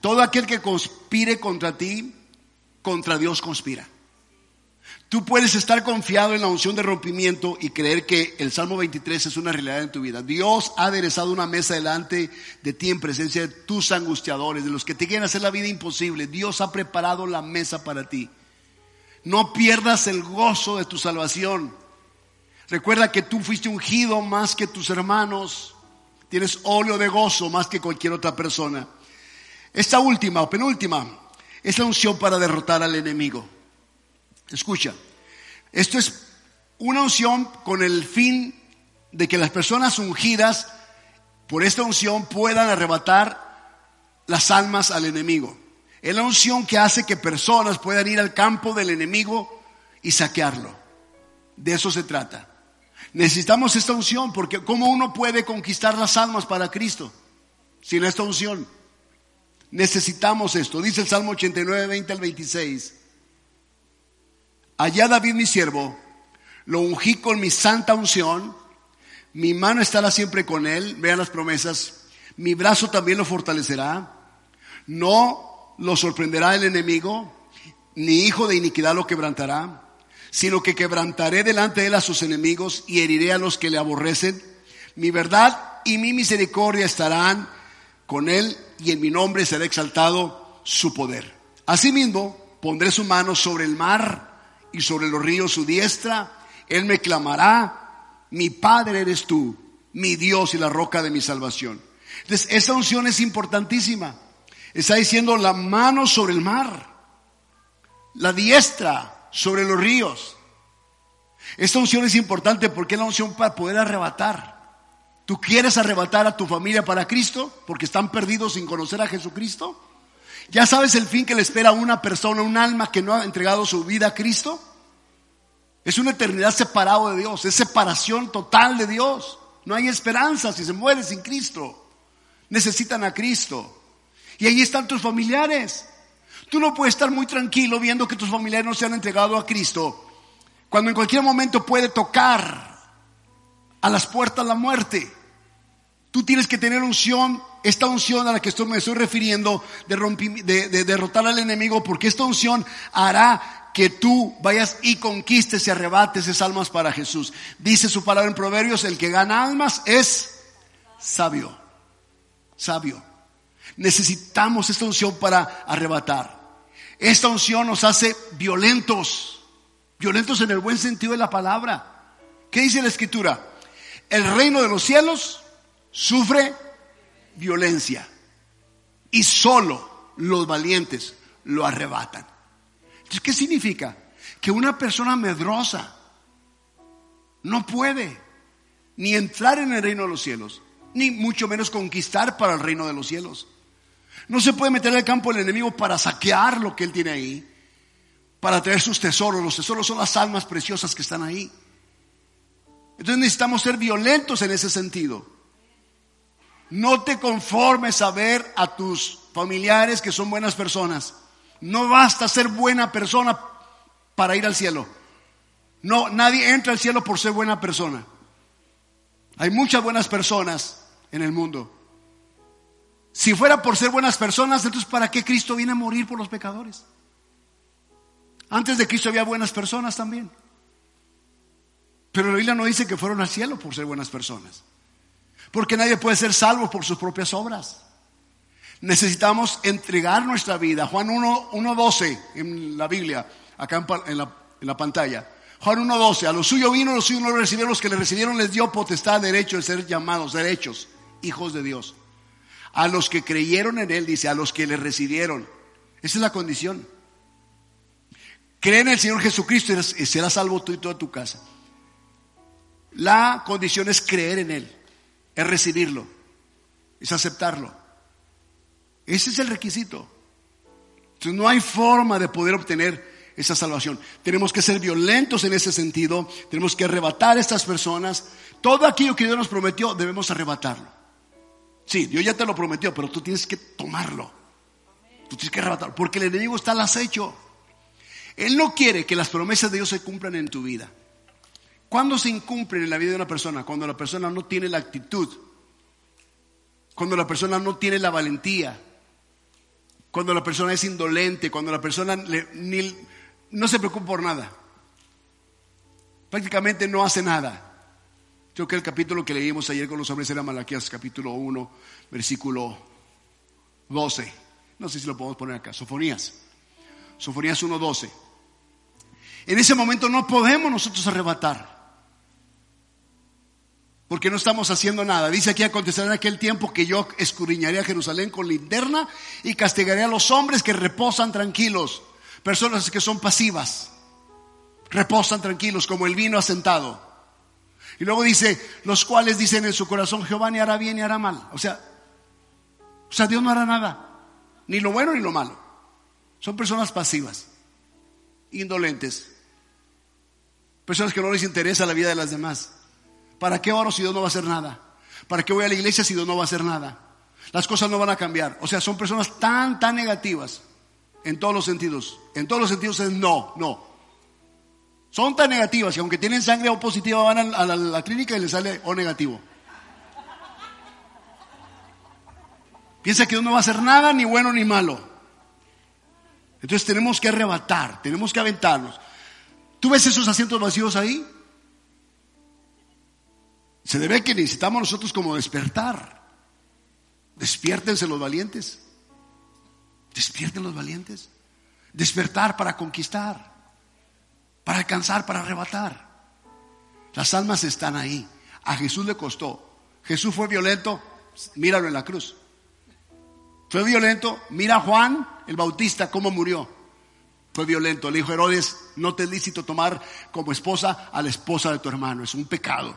Todo aquel que conspire contra ti, contra Dios conspira. Tú puedes estar confiado en la unción de rompimiento y creer que el Salmo 23 es una realidad en tu vida. Dios ha aderezado una mesa delante de ti en presencia de tus angustiadores, de los que te quieren hacer la vida imposible. Dios ha preparado la mesa para ti. No pierdas el gozo de tu salvación. Recuerda que tú fuiste ungido más que tus hermanos. Tienes óleo de gozo más que cualquier otra persona. Esta última o penúltima es la unción para derrotar al enemigo. Escucha, esto es una unción con el fin de que las personas ungidas por esta unción puedan arrebatar las almas al enemigo. Es la unción que hace que personas puedan ir al campo del enemigo y saquearlo. De eso se trata. Necesitamos esta unción porque ¿cómo uno puede conquistar las almas para Cristo sin esta unción? Necesitamos esto. Dice el Salmo 89, 20 al 26. Allá David mi siervo, lo ungí con mi santa unción, mi mano estará siempre con él, vean las promesas, mi brazo también lo fortalecerá, no lo sorprenderá el enemigo, ni hijo de iniquidad lo quebrantará, sino que quebrantaré delante de él a sus enemigos y heriré a los que le aborrecen. Mi verdad y mi misericordia estarán con él y en mi nombre será exaltado su poder. Asimismo, pondré su mano sobre el mar y sobre los ríos su diestra. Él me clamará, mi Padre eres tú, mi Dios y la roca de mi salvación. Entonces, esa unción es importantísima. Está diciendo la mano sobre el mar, la diestra sobre los ríos. Esta unción es importante porque es la unción para poder arrebatar. ¿Tú quieres arrebatar a tu familia para Cristo porque están perdidos sin conocer a Jesucristo? ¿Ya sabes el fin que le espera a una persona, un alma que no ha entregado su vida a Cristo? Es una eternidad separado de Dios, es separación total de Dios. No hay esperanza si se muere sin Cristo. Necesitan a Cristo. Y ahí están tus familiares. Tú no puedes estar muy tranquilo viendo que tus familiares no se han entregado a Cristo, cuando en cualquier momento puede tocar a las puertas la muerte. Tú tienes que tener unción, esta unción a la que estoy, me estoy refiriendo, de, de derrotar al enemigo, porque esta unción hará que tú vayas y conquistes y arrebates esas almas para Jesús. Dice su palabra en Proverbios, el que gana almas es sabio, sabio. Necesitamos esta unción para arrebatar. Esta unción nos hace violentos, violentos en el buen sentido de la palabra. ¿Qué dice la escritura? El reino de los cielos sufre violencia y solo los valientes lo arrebatan. Entonces, ¿qué significa? Que una persona medrosa no puede ni entrar en el reino de los cielos, ni mucho menos conquistar para el reino de los cielos. No se puede meter al campo del enemigo para saquear lo que él tiene ahí, para traer sus tesoros. Los tesoros son las almas preciosas que están ahí. Entonces necesitamos ser violentos en ese sentido. No te conformes a ver a tus familiares que son buenas personas. No basta ser buena persona para ir al cielo. No, nadie entra al cielo por ser buena persona. Hay muchas buenas personas en el mundo. Si fuera por ser buenas personas, entonces ¿para qué Cristo viene a morir por los pecadores? Antes de Cristo había buenas personas también. Pero la Biblia no dice que fueron al cielo por ser buenas personas. Porque nadie puede ser salvo por sus propias obras. Necesitamos entregar nuestra vida. Juan 1.12 en la Biblia, acá en la, pantalla. Juan 1.12, a los suyos vino, los suyos no lo recibieron, los que le recibieron les dio potestad, derecho de ser llamados, derechos, hijos de Dios. A los que creyeron en Él, dice, a los que le recibieron. Esa es la condición. Cree en el Señor Jesucristo y serás salvo tú y toda tu casa. La condición es creer en Él es recibirlo, es aceptarlo. Ese es el requisito. Entonces no hay forma de poder obtener esa salvación. Tenemos que ser violentos en ese sentido, tenemos que arrebatar a estas personas. Todo aquello que Dios nos prometió, debemos arrebatarlo. Sí, Dios ya te lo prometió, pero tú tienes que tomarlo. Tú tienes que arrebatarlo, porque el enemigo está al acecho. Él no quiere que las promesas de Dios se cumplan en tu vida. ¿Cuándo se incumplen en la vida de una persona? Cuando la persona no tiene la actitud, cuando la persona no tiene la valentía, cuando la persona es indolente, cuando la persona no se preocupa por nada. Prácticamente no hace nada. Creo que el capítulo que leímos ayer con los hombres era Malaquías, capítulo 1, versículo 12. No sé si lo podemos poner acá. Sofonías. Sofonías 1, 12. En ese momento no podemos nosotros arrebatar. Porque no estamos haciendo nada. Dice aquí acontecerá en aquel tiempo que yo escudriñaré a Jerusalén con linterna y castigaré a los hombres que reposan tranquilos. Personas que son pasivas. Reposan tranquilos como el vino asentado. Y luego dice, los cuales dicen en su corazón, Jehová ni hará bien ni hará mal. O sea, o sea, Dios no hará nada. Ni lo bueno ni lo malo. Son personas pasivas, indolentes. Personas que no les interesa la vida de las demás. ¿Para qué oro si Dios no va a hacer nada? ¿Para qué voy a la iglesia si Dios no va a hacer nada? Las cosas no van a cambiar. O sea, son personas tan, tan negativas en todos los sentidos. En todos los sentidos es no, no. Son tan negativas que aunque tienen sangre O positiva van a la, a la clínica y les sale O negativo. Piensa que Dios no va a hacer nada, ni bueno ni malo. Entonces tenemos que arrebatar, tenemos que aventarnos. ¿Tú ves esos asientos vacíos ahí? Se debe que necesitamos nosotros como despertar. Despiértense los valientes. Despierten los valientes. Despertar para conquistar, para alcanzar, para arrebatar. Las almas están ahí. A Jesús le costó. Jesús fue violento, míralo en la cruz. Fue violento, mira a Juan el Bautista cómo murió fue violento. Le dijo Herodes, no te es lícito tomar como esposa a la esposa de tu hermano, es un pecado.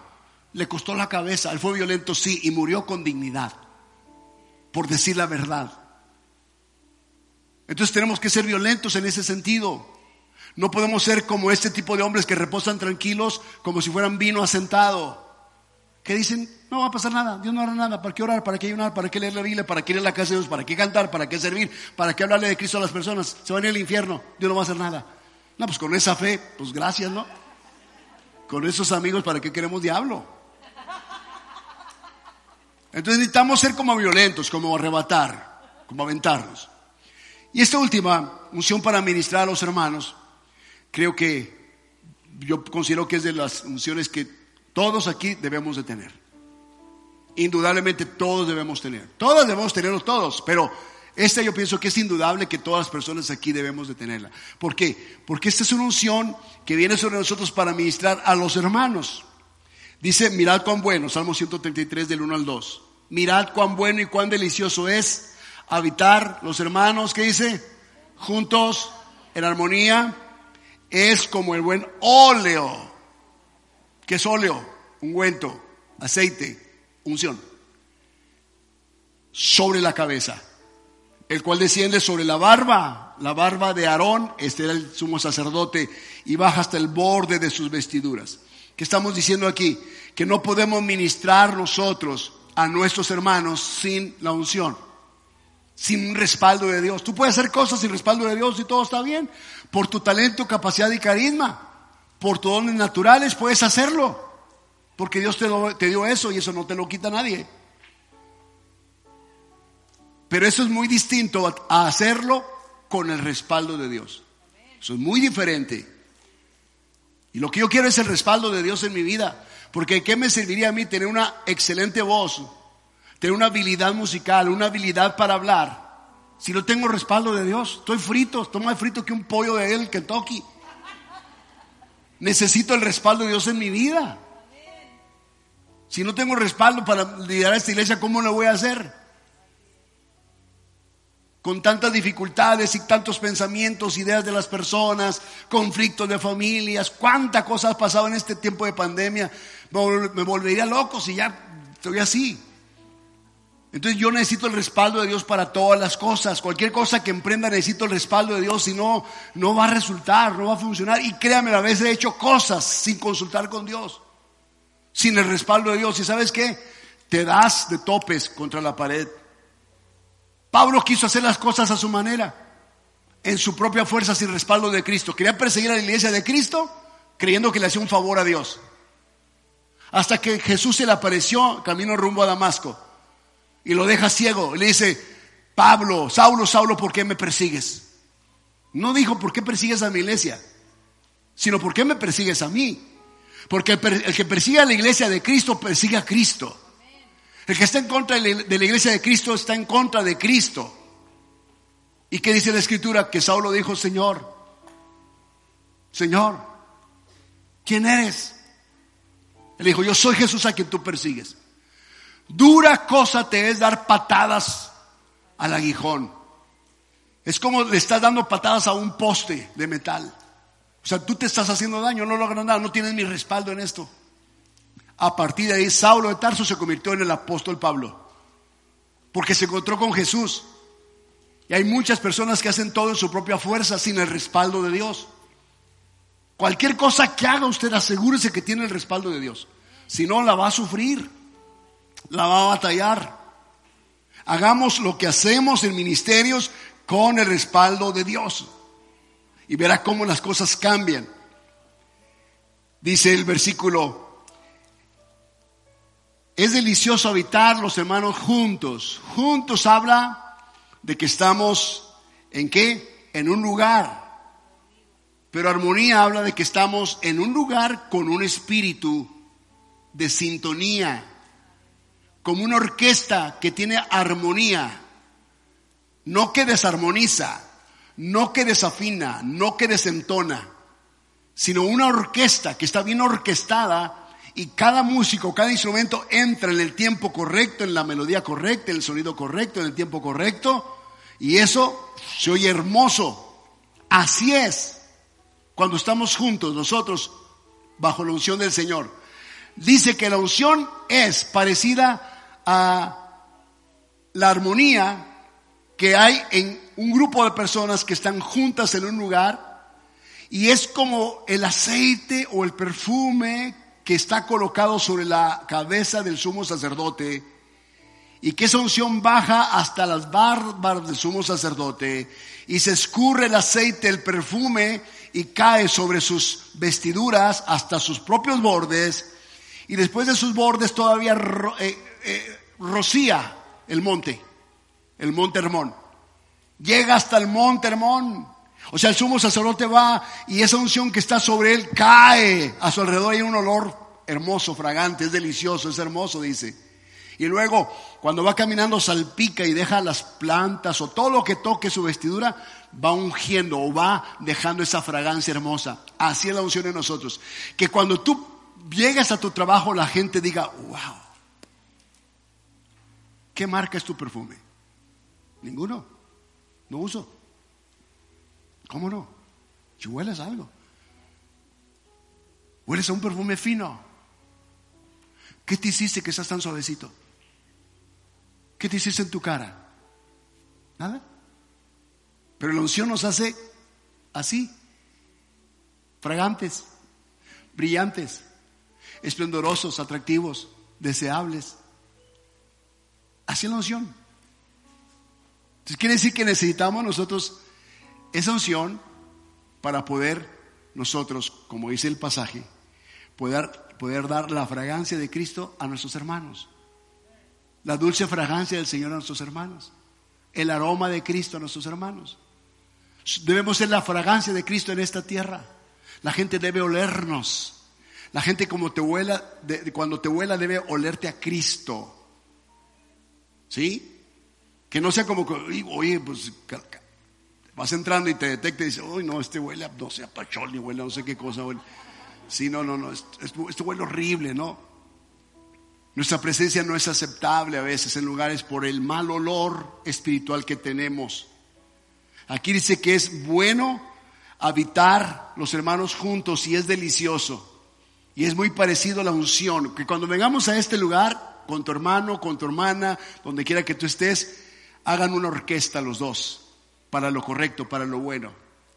Le costó la cabeza, él fue violento, sí, y murió con dignidad, por decir la verdad. Entonces tenemos que ser violentos en ese sentido. No podemos ser como este tipo de hombres que reposan tranquilos como si fueran vino asentado que dicen, no va a pasar nada, Dios no hará nada, ¿para qué orar? ¿Para qué ayunar? ¿Para qué leer la Biblia? ¿Para qué ir a la casa de Dios? ¿Para qué cantar? ¿Para qué servir? ¿Para qué hablarle de Cristo a las personas? Se van al infierno, Dios no va a hacer nada. No, pues con esa fe, pues gracias, ¿no? Con esos amigos, ¿para qué queremos diablo? Entonces necesitamos ser como violentos, como arrebatar, como aventarnos. Y esta última unción para ministrar a los hermanos, creo que yo considero que es de las unciones que todos aquí debemos de tener. Indudablemente todos debemos tener. Todos debemos tenerlos todos, pero esta yo pienso que es indudable que todas las personas aquí debemos de tenerla. ¿Por qué? Porque esta es una unción que viene sobre nosotros para ministrar a los hermanos. Dice, mirad cuán bueno, Salmo 133 del 1 al 2. Mirad cuán bueno y cuán delicioso es habitar los hermanos, ¿qué dice? Juntos, en armonía. Es como el buen óleo ¿Qué es óleo? Ungüento, aceite, unción. Sobre la cabeza, el cual desciende sobre la barba, la barba de Aarón, este era el sumo sacerdote, y baja hasta el borde de sus vestiduras. ¿Qué estamos diciendo aquí? Que no podemos ministrar nosotros a nuestros hermanos sin la unción, sin un respaldo de Dios. Tú puedes hacer cosas sin respaldo de Dios y todo está bien, por tu talento, capacidad y carisma por tus dones naturales puedes hacerlo. Porque Dios te, dio eso y eso no te lo quita nadie. Pero eso es muy distinto a hacerlo con el respaldo de Dios. Eso es muy diferente. Y lo que yo quiero es el respaldo de Dios en mi vida. Porque ¿qué me serviría a mí tener una excelente voz? Tener una habilidad musical, una habilidad para hablar. Si no tengo respaldo de Dios, estoy frito, estoy más frito que un pollo de él, Kentucky. Necesito el respaldo de Dios en mi vida. Si no tengo respaldo para liderar esta iglesia, ¿cómo lo voy a hacer? Con tantas dificultades y tantos pensamientos, ideas de las personas, conflictos de familias, cuántas cosas pasado en este tiempo de pandemia. Me volvería loco si ya estoy así. Entonces yo necesito el respaldo de Dios para todas las cosas. Cualquier cosa que emprenda necesito el respaldo de Dios, si no, no va a resultar, no va a funcionar. Y créame, a veces he hecho cosas sin consultar con Dios, sin el respaldo de Dios. ¿Y sabes qué? Te das de topes contra la pared. Pablo quiso hacer las cosas a su manera, en su propia fuerza, sin respaldo de Cristo. Quería perseguir a la iglesia de Cristo creyendo que le hacía un favor a Dios. Hasta que Jesús se le apareció camino rumbo a Damasco y lo deja ciego. Y le dice, Pablo, Saulo, Saulo, ¿por qué me persigues? No dijo, ¿por qué persigues a mi iglesia? Sino, ¿por qué me persigues a mí? Porque el, que persigue a la iglesia de Cristo persigue a Cristo. El que está en contra de la iglesia de Cristo está en contra de Cristo. ¿Y qué dice la escritura? Que Saulo dijo, Señor, Señor, ¿quién eres? Él dijo, yo soy Jesús a quien tú persigues. Dura cosa te es dar patadas al aguijón. Es como le estás dando patadas a un poste de metal. O sea, tú te estás haciendo daño, no logras nada, no tienes mi respaldo en esto. A partir de ahí, Saulo de Tarso se convirtió en el apóstol Pablo. Porque se encontró con Jesús. Y hay muchas personas que hacen todo en su propia fuerza sin el respaldo de Dios. Cualquier cosa que haga usted, asegúrese que tiene el respaldo de Dios. Si no, la va a sufrir la va a batallar. Hagamos lo que hacemos en ministerios con el respaldo de Dios. Y verá cómo las cosas cambian. Dice el versículo, es delicioso habitar los hermanos juntos. Juntos habla de que estamos en qué? En un lugar. Pero armonía habla de que estamos en un lugar con un espíritu de sintonía como una orquesta que tiene armonía, no que desarmoniza, no que desafina, no que desentona, sino una orquesta que está bien orquestada y cada músico, cada instrumento entra en el tiempo correcto, en la melodía correcta, en el sonido correcto, en el tiempo correcto, y eso se oye hermoso. Así es cuando estamos juntos nosotros bajo la unción del Señor. Dice que la unción es parecida a la armonía que hay en un grupo de personas que están juntas en un lugar y es como el aceite o el perfume que está colocado sobre la cabeza del sumo sacerdote y que esa unción baja hasta las barbas del sumo sacerdote y se escurre el aceite, el perfume y cae sobre sus vestiduras hasta sus propios bordes y después de sus bordes todavía eh, eh, rocía el monte, el monte Hermón. Llega hasta el monte Hermón. O sea, el sumo sacerdote va y esa unción que está sobre él cae a su alrededor. Hay un olor hermoso, fragante, es delicioso, es hermoso, dice. Y luego, cuando va caminando, salpica y deja las plantas o todo lo que toque su vestidura, va ungiendo o va dejando esa fragancia hermosa. Así es la unción en nosotros. Que cuando tú llegas a tu trabajo, la gente diga, wow, ¿Qué marca es tu perfume? Ninguno. No uso. ¿Cómo no? Si hueles algo. Hueles a un perfume fino. ¿Qué te hiciste que estás tan suavecito? ¿Qué te hiciste en tu cara? Nada. Pero la unción nos hace así, fragantes, brillantes, esplendorosos, atractivos, deseables. Así es la unción. Entonces quiere decir que necesitamos nosotros esa unción para poder nosotros, como dice el pasaje, poder, poder dar la fragancia de Cristo a nuestros hermanos. La dulce fragancia del Señor a nuestros hermanos. El aroma de Cristo a nuestros hermanos. Debemos ser la fragancia de Cristo en esta tierra. La gente debe olernos. La gente como te huela, cuando te huela debe olerte a Cristo. ¿Sí? Que no sea como oye, pues vas entrando y te detecta y dices, uy, no, este huele a, no sé, a pachol, huele a no sé qué cosa. Huele. Sí, no, no, no, esto, huele horrible, ¿no? Nuestra presencia no es aceptable a veces en lugares por el mal olor espiritual que tenemos. Aquí dice que es bueno habitar los hermanos juntos y es delicioso. Y es muy parecido a la unción, que cuando vengamos a este lugar, con tu hermano, con tu hermana, donde quiera que tú estés, hagan una orquesta los dos, para lo correcto, para lo bueno.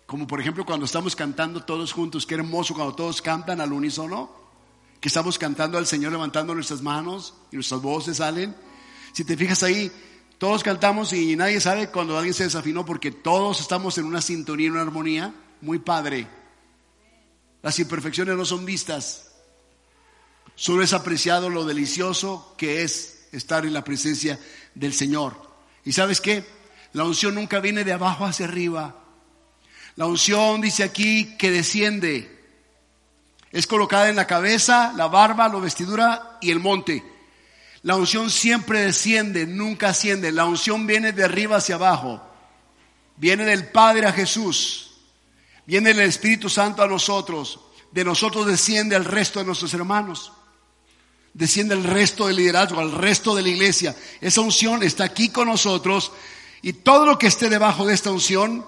Como por ejemplo cuando estamos cantando todos juntos, qué hermoso cuando todos cantan al unísono, que estamos cantando al Señor levantando nuestras manos y nuestras voces salen. Si te fijas ahí, todos cantamos y nadie sabe cuando alguien se desafinó porque todos estamos en una sintonía, en una armonía. Muy padre. Las imperfecciones no son vistas. Solo es apreciado lo delicioso que es estar en la presencia del Señor. ¿Y sabes qué? La unción nunca viene de abajo hacia arriba. La unción dice aquí que desciende. Es colocada en la cabeza, la barba, la vestidura y el monte. La unción siempre desciende, nunca asciende. La unción viene de arriba hacia abajo. Viene del Padre a Jesús. Viene el Espíritu Santo a nosotros. De nosotros desciende al resto de nuestros hermanos. Desciende el resto del liderazgo, al resto de la iglesia. Esa unción está aquí con nosotros y todo lo que esté debajo de esta unción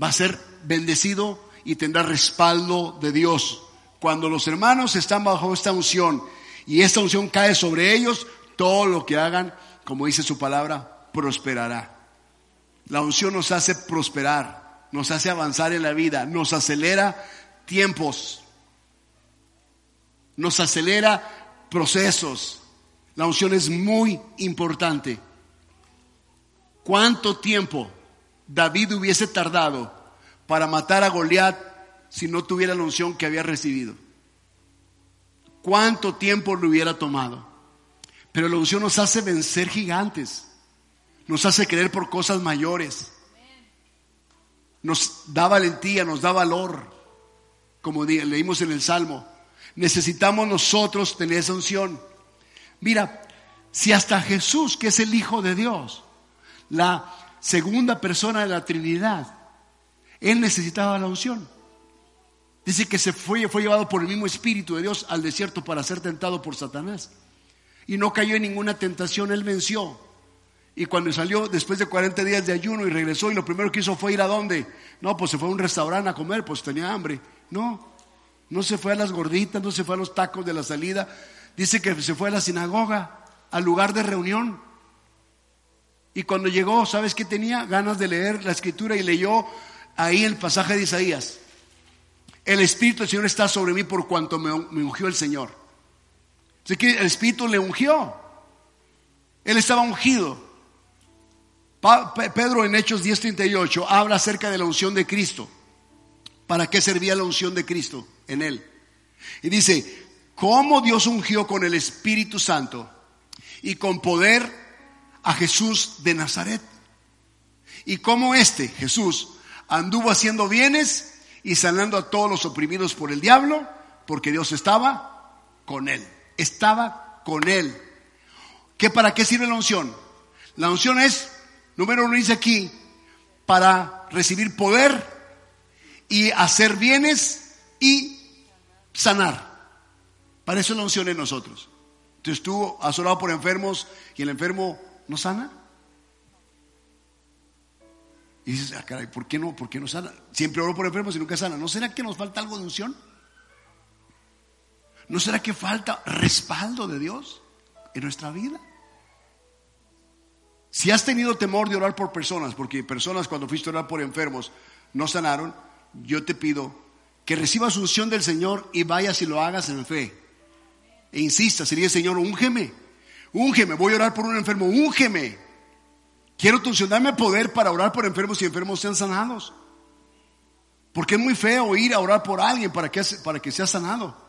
va a ser bendecido y tendrá respaldo de Dios. Cuando los hermanos están bajo esta unción y esta unción cae sobre ellos, todo lo que hagan, como dice su palabra, prosperará. La unción nos hace prosperar, nos hace avanzar en la vida, nos acelera tiempos, nos acelera procesos. La unción es muy importante. ¿Cuánto tiempo David hubiese tardado para matar a Goliat si no tuviera la unción que había recibido? ¿Cuánto tiempo le hubiera tomado? Pero la unción nos hace vencer gigantes, nos hace creer por cosas mayores, nos da valentía, nos da valor, como leímos en el Salmo. Necesitamos nosotros tener esa unción. Mira, si hasta Jesús, que es el Hijo de Dios, la segunda persona de la Trinidad, Él necesitaba la unción. Dice que se fue, fue llevado por el mismo Espíritu de Dios al desierto para ser tentado por Satanás. Y no cayó en ninguna tentación, Él venció. Y cuando salió después de 40 días de ayuno y regresó y lo primero que hizo fue ir a dónde? No, pues se fue a un restaurante a comer, pues tenía hambre. No, no se fue a las gorditas, no se fue a los tacos de la salida. Dice que se fue a la sinagoga, al lugar de reunión. Y cuando llegó, ¿sabes qué tenía? Ganas de leer la escritura y leyó ahí el pasaje de Isaías. El Espíritu del Señor está sobre mí por cuanto me, ungió el Señor. Así que el Espíritu le ungió. Él estaba ungido. Pedro en Hechos 10:38 habla acerca de la unción de Cristo. ¿Para qué servía la unción de Cristo en él? Y dice, ¿cómo Dios ungió con el Espíritu Santo y con poder a Jesús de Nazaret? Y cómo este, Jesús, anduvo haciendo bienes y sanando a todos los oprimidos por el diablo, porque Dios estaba con él. Estaba con él. ¿Qué para qué sirve la unción? La unción es, número uno dice aquí, para recibir poder y hacer bienes y sanar. Para eso la unción en nosotros. Entonces tú has orado por enfermos y el enfermo no sana. Y dices, ah, caray, ¿por qué no? ¿Por qué no sana? Siempre oro por enfermos y nunca sana. ¿No será que nos falta algo de unción? ¿No será que falta respaldo de Dios en nuestra vida? Si has tenido temor de orar por personas, porque personas cuando fuiste a orar por enfermos no sanaron, yo te pido que recibas unción del Señor y vayas y lo hagas en fe. E insista, sería Señor, úngeme, úngeme, voy a orar por un enfermo, úngeme. Quiero tu dame poder para orar por enfermos y enfermos sean sanados. Porque es muy feo ir a orar por alguien para que, para que sea sanado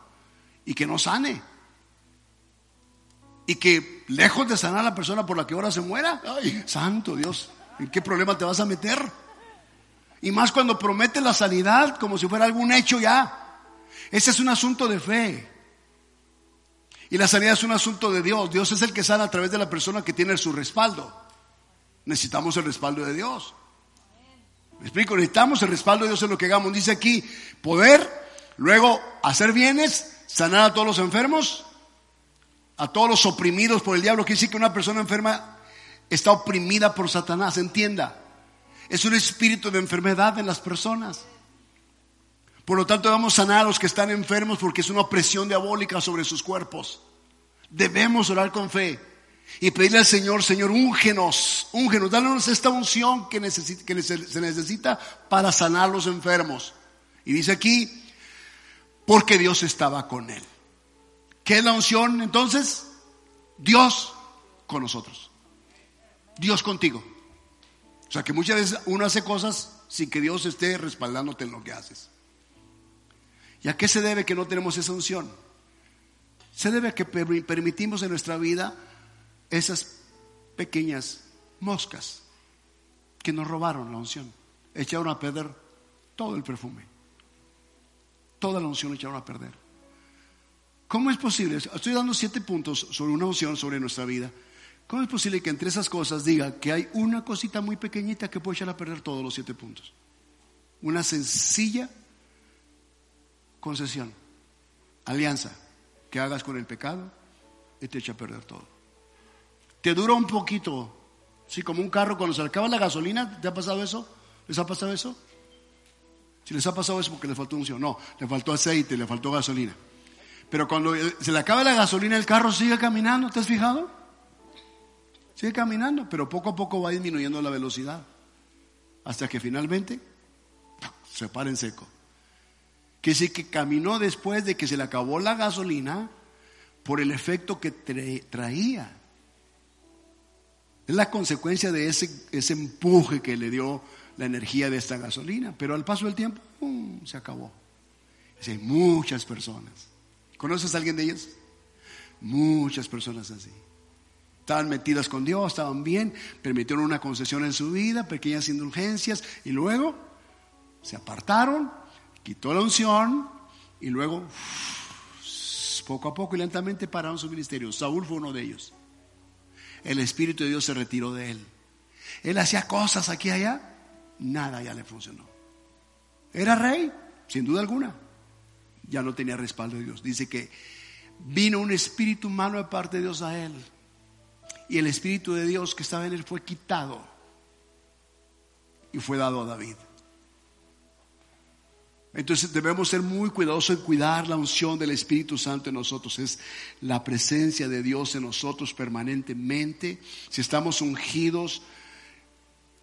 y que no sane. Y que lejos de sanar a la persona por la que ahora se muera, ay, santo Dios, ¿en qué problema te vas a meter? Y más cuando promete la sanidad como si fuera algún hecho ya. Ese es un asunto de fe. Y la sanidad es un asunto de Dios. Dios es el que sana a través de la persona que tiene su respaldo necesitamos el respaldo de Dios. ¿Me explico? Necesitamos el respaldo de Dios en lo que hagamos. Dice aquí, poder, luego hacer bienes, sanar a todos los enfermos, a todos los oprimidos por el diablo. Quiere decir que una persona enferma está oprimida por Satanás, entienda. Es un espíritu de enfermedad en las personas. Por lo tanto, vamos a sanar a los que están enfermos porque es una opresión diabólica sobre sus cuerpos. Debemos orar con fe y pedirle al Señor, Señor, úngenos, úngenos, danos esta unción que, que se necesita para sanar los enfermos. Y dice aquí, porque Dios estaba con él. ¿Qué es la unción entonces? Dios con nosotros. Dios contigo. O sea que muchas veces uno hace cosas sin que Dios esté respaldándote en lo que haces. ¿Y a qué se debe que no tenemos esa unción? Se debe a que permitimos en nuestra vida esas pequeñas moscas que nos robaron la unción. Echaron a perder todo el perfume. Toda la unción echaron a perder. ¿Cómo es posible? Estoy dando siete puntos sobre una unción sobre nuestra vida. ¿Cómo es posible que entre esas cosas diga que hay una cosita muy pequeñita que puede echar a perder todos los siete puntos? Una sencilla concesión, alianza que hagas con el pecado y te echa a perder todo. Te dura un poquito, sí, como un carro cuando se acaba la gasolina, ¿te ha pasado eso? ¿Les ha pasado eso? Si les ha pasado eso porque le faltó unción, no, le faltó aceite, le faltó gasolina. Pero cuando se le acaba la gasolina, el carro sigue caminando, ¿te has fijado? Sigue caminando, pero poco a poco va disminuyendo la velocidad. Hasta que finalmente se para en seco. Que sí que caminó después de que se le acabó la gasolina por el efecto que traía. Es la consecuencia de ese, ese empuje que le dio la energía de esta gasolina. Pero al paso del tiempo, se acabó. hay muchas personas. ¿Conoces a alguien de ellos? Muchas personas así. Estaban metidas con Dios, estaban bien, permitieron una concesión en su vida, pequeñas indulgencias, y luego se apartaron, quitó la unción, y luego poco a poco y lentamente pararon su ministerio. Saúl fue uno de ellos. El Espíritu de Dios se retiró de él. Él hacía cosas aquí y allá, nada ya le funcionó. Era rey, sin duda alguna. Ya no tenía respaldo de Dios. Dice que vino un espíritu humano de parte de Dios a él y el Espíritu de Dios que estaba en él fue quitado y fue dado a David. Entonces debemos ser muy cuidadosos en cuidar la unción del Espíritu Santo en nosotros. Es la presencia de Dios en nosotros permanentemente. Si estamos ungidos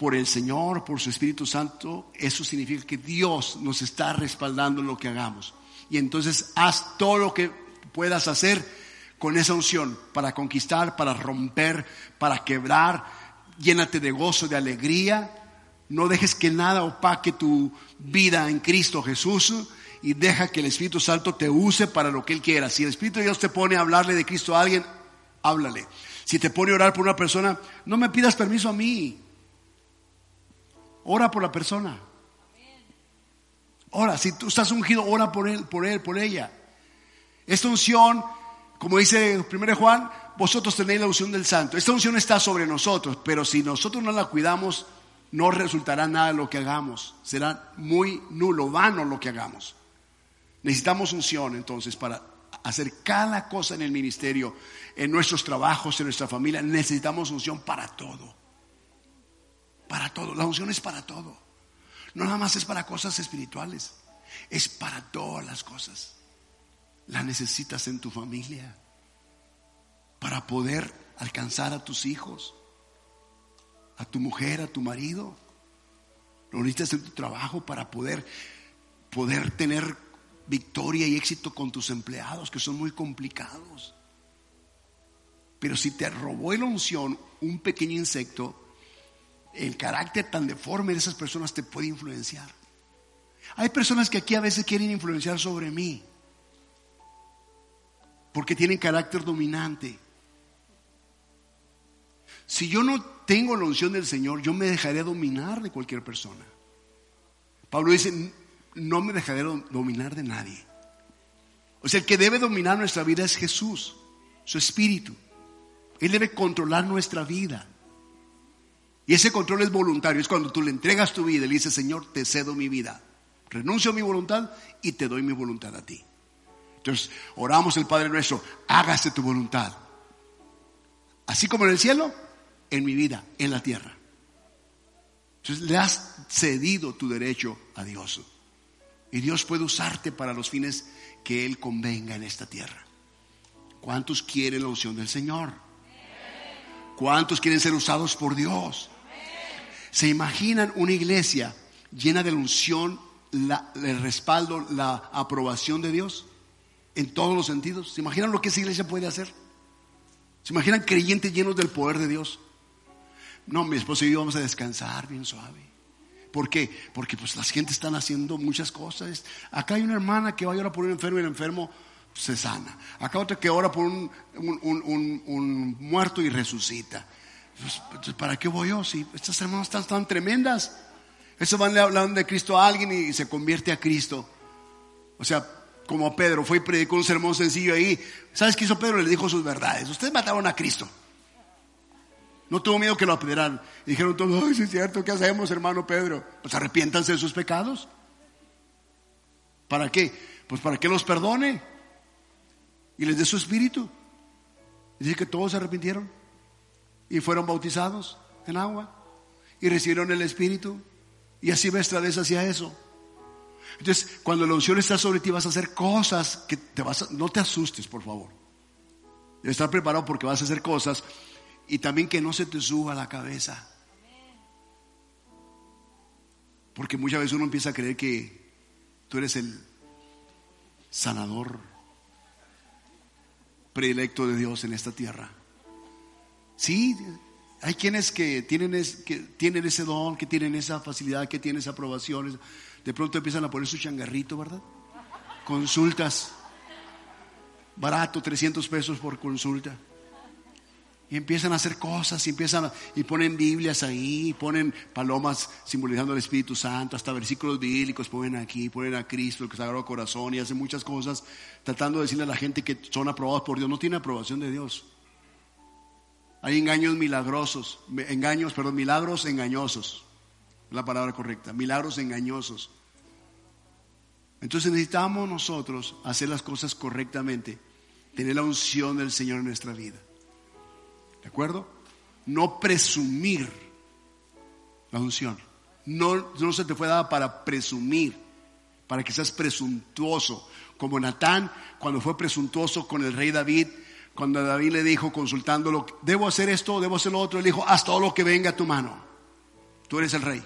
por el Señor, por su Espíritu Santo, eso significa que Dios nos está respaldando en lo que hagamos. Y entonces haz todo lo que puedas hacer con esa unción para conquistar, para romper, para quebrar. Llénate de gozo, de alegría. No dejes que nada opaque tu vida en Cristo Jesús y deja que el Espíritu Santo te use para lo que Él quiera. Si el Espíritu de Dios te pone a hablarle de Cristo a alguien, háblale. Si te pone a orar por una persona, no me pidas permiso a mí. Ora por la persona. Ora, si tú estás ungido, ora por él, por él, por ella. Esta unción como dice 1 Juan, vosotros tenéis la unción del santo. Esta unción está sobre nosotros, pero si nosotros no la cuidamos, no resultará nada lo que hagamos. Será muy nulo, vano lo que hagamos. Necesitamos unción entonces para hacer cada cosa en el ministerio, en nuestros trabajos, en nuestra familia. Necesitamos unción para todo. Para todo. La unción es para todo. No nada más es para cosas espirituales. Es para todas las cosas la necesitas en tu familia para poder alcanzar a tus hijos, a tu mujer, a tu marido. Lo necesitas en tu trabajo para poder, poder tener victoria y éxito con tus empleados, que son muy complicados. Pero si te robó la unción un pequeño insecto, el carácter tan deforme de esas personas te puede influenciar. Hay personas que aquí a veces quieren influenciar sobre mí porque tienen carácter dominante. Si yo no tengo la unción del Señor, yo me dejaré dominar de cualquier persona. Pablo dice, no me dejaré dominar de nadie. O sea, el que debe dominar nuestra vida es Jesús, su espíritu. Él debe controlar nuestra vida. Y ese control es voluntario, es cuando tú le entregas tu vida y le dices, Señor, te cedo mi vida. Renuncio a mi voluntad y te doy mi voluntad a ti. Entonces, oramos el Padre nuestro, hágase tu voluntad. Así como en el cielo, en mi vida, en la tierra. Entonces, le has cedido tu derecho a Dios. Y Dios puede usarte para los fines que Él convenga en esta tierra. ¿Cuántos quieren la unción del Señor? ¿Cuántos quieren ser usados por Dios? ¿Se imaginan una iglesia llena de unción, el respaldo, la aprobación de Dios? En todos los sentidos. ¿Se imaginan lo que esa iglesia puede hacer? ¿Se imaginan creyentes llenos del poder de Dios? No, mi esposo y yo vamos a descansar bien suave. ¿Por qué? Porque pues las gente están haciendo muchas cosas. Acá hay una hermana que va a llorar por un enfermo y el enfermo se sana. Acá otra que ora por un, muerto y resucita. Pues, ¿Para qué voy yo? Si estas hermanas están tan tremendas. Eso van hablando de Cristo a alguien y se convierte a Cristo. O sea, como Pedro fue y predicó un sermón sencillo ahí. ¿Sabes qué hizo Pedro? Le dijo sus verdades. Ustedes mataron a Cristo. No tuvo miedo que lo apedrearan. Y dijeron todos, ay, sí es cierto, ¿qué hacemos, hermano Pedro? Pues arrepiéntanse de sus pecados. ¿Para qué? Pues para que los perdone y les dé su espíritu. Dice que todos se arrepintieron y fueron bautizados en agua y recibieron el espíritu. Y así ves vez hacia eso. Entonces, cuando la unción está sobre ti, vas a hacer cosas que te vas a, no te asustes, por favor. Estar preparado porque vas a hacer cosas y también que no se te suba la cabeza. Porque muchas veces uno empieza a creer que tú eres el sanador predilecto de Dios en esta tierra. Sí, hay quienes que tienen, que tienen ese don, que tienen esa facilidad, que tienen esa aprobación. De pronto empiezan a poner su changarrito, ¿verdad? Consultas. Barato, 300 pesos por consulta. Y empiezan a hacer cosas y empiezan y ponen Biblias ahí, ponen palomas simbolizando el Espíritu Santo, hasta versículos bíblicos ponen aquí, ponen a Cristo, el Sagrado Corazón y hacen muchas cosas tratando de decirle a la gente que son aprobados por Dios. No tiene aprobación de Dios. Hay engaños milagrosos, engaños, perdón, milagros engañosos. La palabra correcta, milagros engañosos. Entonces necesitamos nosotros hacer las cosas correctamente, tener la unción del Señor en nuestra vida. ¿De acuerdo? No presumir la unción. No, no se te fue dada para presumir, para que seas presuntuoso. Como Natán, cuando fue presuntuoso con el rey David, cuando David le dijo, consultándolo, ¿debo hacer esto? ¿Debo hacer lo otro? Él dijo, haz todo lo que venga a tu mano. Tú eres el rey.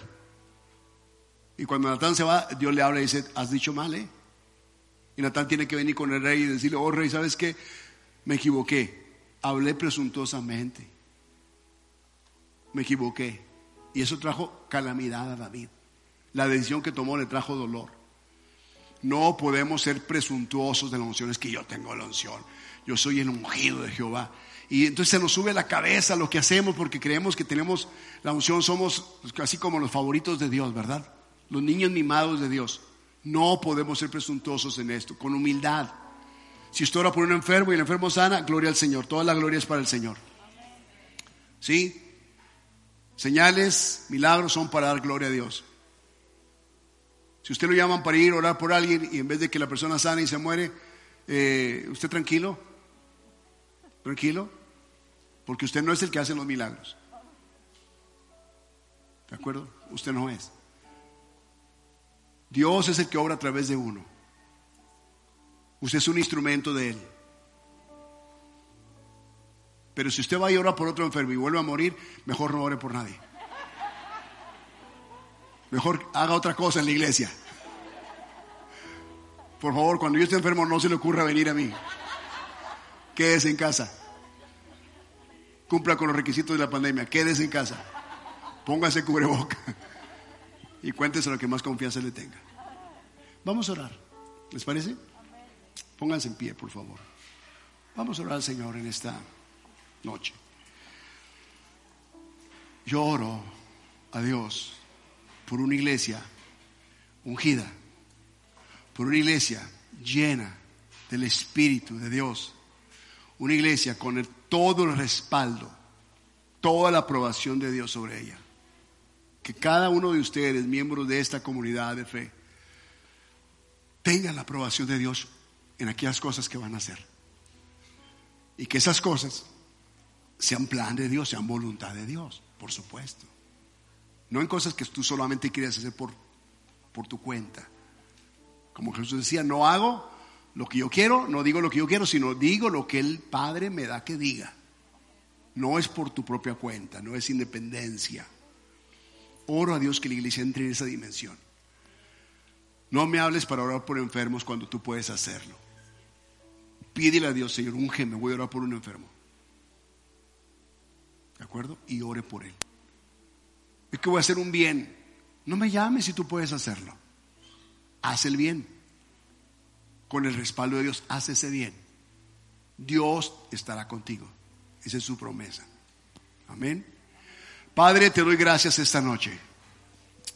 Y cuando Natán se va, Dios le habla y dice, has dicho mal, ¿eh? Y Natán tiene que venir con el rey y decirle, oh rey, ¿sabes qué? Me equivoqué. Hablé presuntuosamente. Me equivoqué. Y eso trajo calamidad a David. La decisión que tomó le trajo dolor. No podemos ser presuntuosos de la unción. Es que yo tengo la unción yo soy el ungido de Jehová. Y entonces se nos sube la cabeza lo que hacemos porque creemos que tenemos la unción, somos casi como los favoritos de Dios, ¿verdad? Los niños mimados de Dios. No podemos ser presuntuosos en esto, con humildad. Si usted ora por un enfermo y el enfermo sana, gloria al Señor. Toda la gloria es para el Señor. ¿Sí? Señales, milagros son para dar gloria a Dios. Si usted lo llaman para ir a orar por alguien y en vez de que la persona sane y se muere, eh, usted tranquilo, Tranquilo, porque usted no es el que hace los milagros. ¿De acuerdo? Usted no es. Dios es el que obra a través de uno. Usted es un instrumento de Él. Pero si usted va y ora por otro enfermo y vuelve a morir, mejor no ore por nadie. Mejor haga otra cosa en la iglesia. Por favor, cuando yo esté enfermo no se le ocurra venir a mí quédese en casa. Cumpla con los requisitos de la pandemia, quédese en casa. Póngase cubreboca y cuéntese lo que más confianza le tenga. Vamos a orar. ¿Les parece? Pónganse en pie, por favor. Vamos a orar al Señor en esta noche. Yo oro a Dios por una iglesia ungida, por una iglesia llena del Espíritu de Dios una iglesia con todo el respaldo, toda la aprobación de Dios sobre ella. Que cada uno de ustedes, miembros de esta comunidad de fe, tenga la aprobación de Dios en aquellas cosas que van a hacer. Y que esas cosas sean plan de Dios, sean voluntad de Dios, por supuesto. No en cosas que tú solamente quieres hacer por, por tu cuenta. Como Jesús decía, no hago lo que yo quiero, no digo lo que yo quiero, sino digo lo que el Padre me da que diga. No es por tu propia cuenta, no es independencia. Oro a Dios que la iglesia entre en esa dimensión. No me hables para orar por enfermos cuando tú puedes hacerlo. Pídele a Dios, Señor, un me voy a orar por un enfermo. ¿De acuerdo? Y ore por él. Es que voy a hacer un bien. No me llames si tú puedes hacerlo. Haz el bien. Con el respaldo de Dios, haz ese bien. Dios estará contigo. Esa es su promesa. Amén. Padre, te doy gracias esta noche.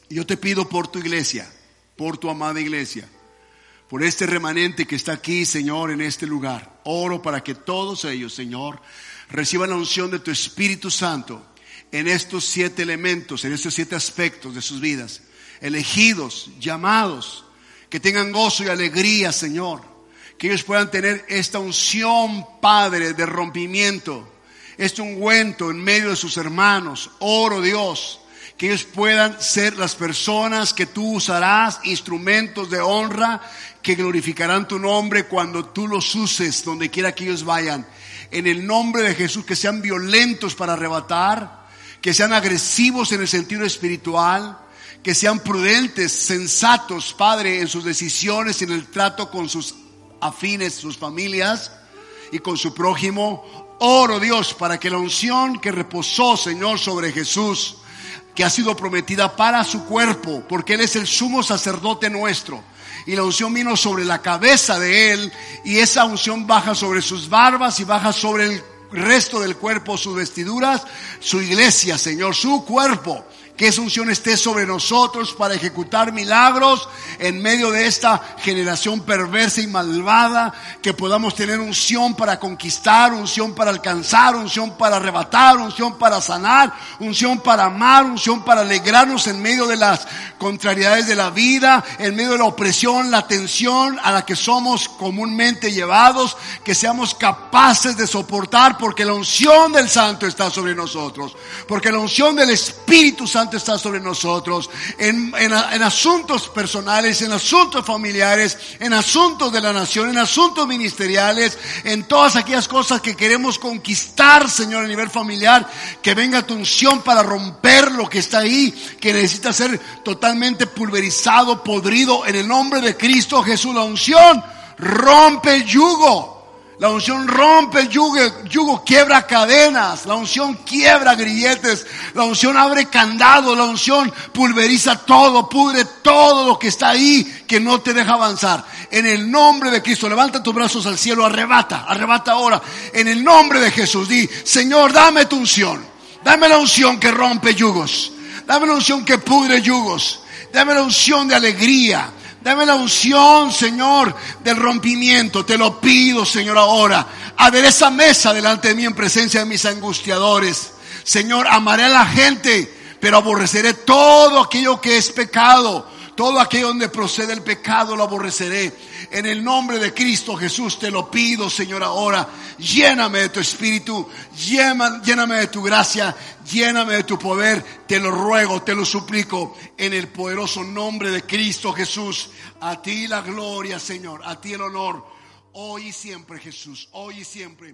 Yo te pido por tu iglesia, por tu amada iglesia, por este remanente que está aquí, Señor, en este lugar. Oro para que todos ellos, Señor, reciban la unción de tu Espíritu Santo en estos siete elementos, en estos siete aspectos de sus vidas. Elegidos, llamados, que tengan gozo y alegría, Señor. Que ellos puedan tener esta unción, Padre, de rompimiento, este ungüento en medio de sus hermanos. Oro, Dios, que ellos puedan ser las personas que tú usarás, instrumentos de honra, que glorificarán tu nombre cuando tú los uses, donde quiera que ellos vayan. En el nombre de Jesús, que sean violentos para arrebatar, que sean agresivos en el sentido espiritual, que sean prudentes, sensatos, Padre, en sus decisiones y en el trato con sus afines, sus familias y con su prójimo. Oro Dios para que la unción que reposó, Señor, sobre Jesús, que ha sido prometida para su cuerpo, porque Él es el sumo sacerdote nuestro. Y la unción vino sobre la cabeza de Él y esa unción baja sobre sus barbas y baja sobre el resto del cuerpo, sus vestiduras, su iglesia, Señor, su cuerpo que esa unción esté sobre nosotros para ejecutar milagros en medio de esta generación perversa y malvada, que podamos tener unción para conquistar, unción para alcanzar, unción para arrebatar, unción para sanar, unción para amar, unción para alegrarnos en medio de las contrariedades de la vida, en medio de la opresión, la tensión a la que somos comúnmente llevados, que seamos capaces de soportar porque la unción del Santo está sobre nosotros, porque la unción del Espíritu Santo está sobre nosotros, en, asuntos personales, en asuntos familiares, en asuntos de la nación, en asuntos ministeriales, en todas aquellas cosas que queremos conquistar, Señor, a nivel familiar, que venga tu unción para romper lo que está ahí, que necesita ser totalmente pulverizado, podrido, en el nombre de Cristo Jesús, la unción rompe el yugo. La unción rompe el yugo, yugo, quiebra cadenas, la unción quiebra grilletes, la unción abre candado, la unción pulveriza todo, pudre todo lo que está ahí que no te deja avanzar. En el nombre de Cristo, levanta tus brazos al cielo, arrebata, arrebata ahora. En el nombre de Jesús, di, Señor, dame tu unción, dame la unción que rompe yugos, dame la unción que pudre yugos, dame la unción de alegría, Dame la unción, Señor, del rompimiento. Te lo pido, Señor, ahora. esa mesa delante de mí en presencia de mis angustiadores. Señor, amaré a la gente, pero aborreceré todo aquello que es pecado. Todo aquello donde procede el pecado lo aborreceré. En el nombre de Cristo Jesús te lo pido, Señor, ahora. Lléname de tu espíritu, lléname de tu gracia, lléname de tu poder. Te lo ruego, te lo suplico, en el poderoso nombre de Cristo Jesús. A ti la gloria, Señor, a ti el honor. Hoy y siempre, Jesús, hoy y siempre.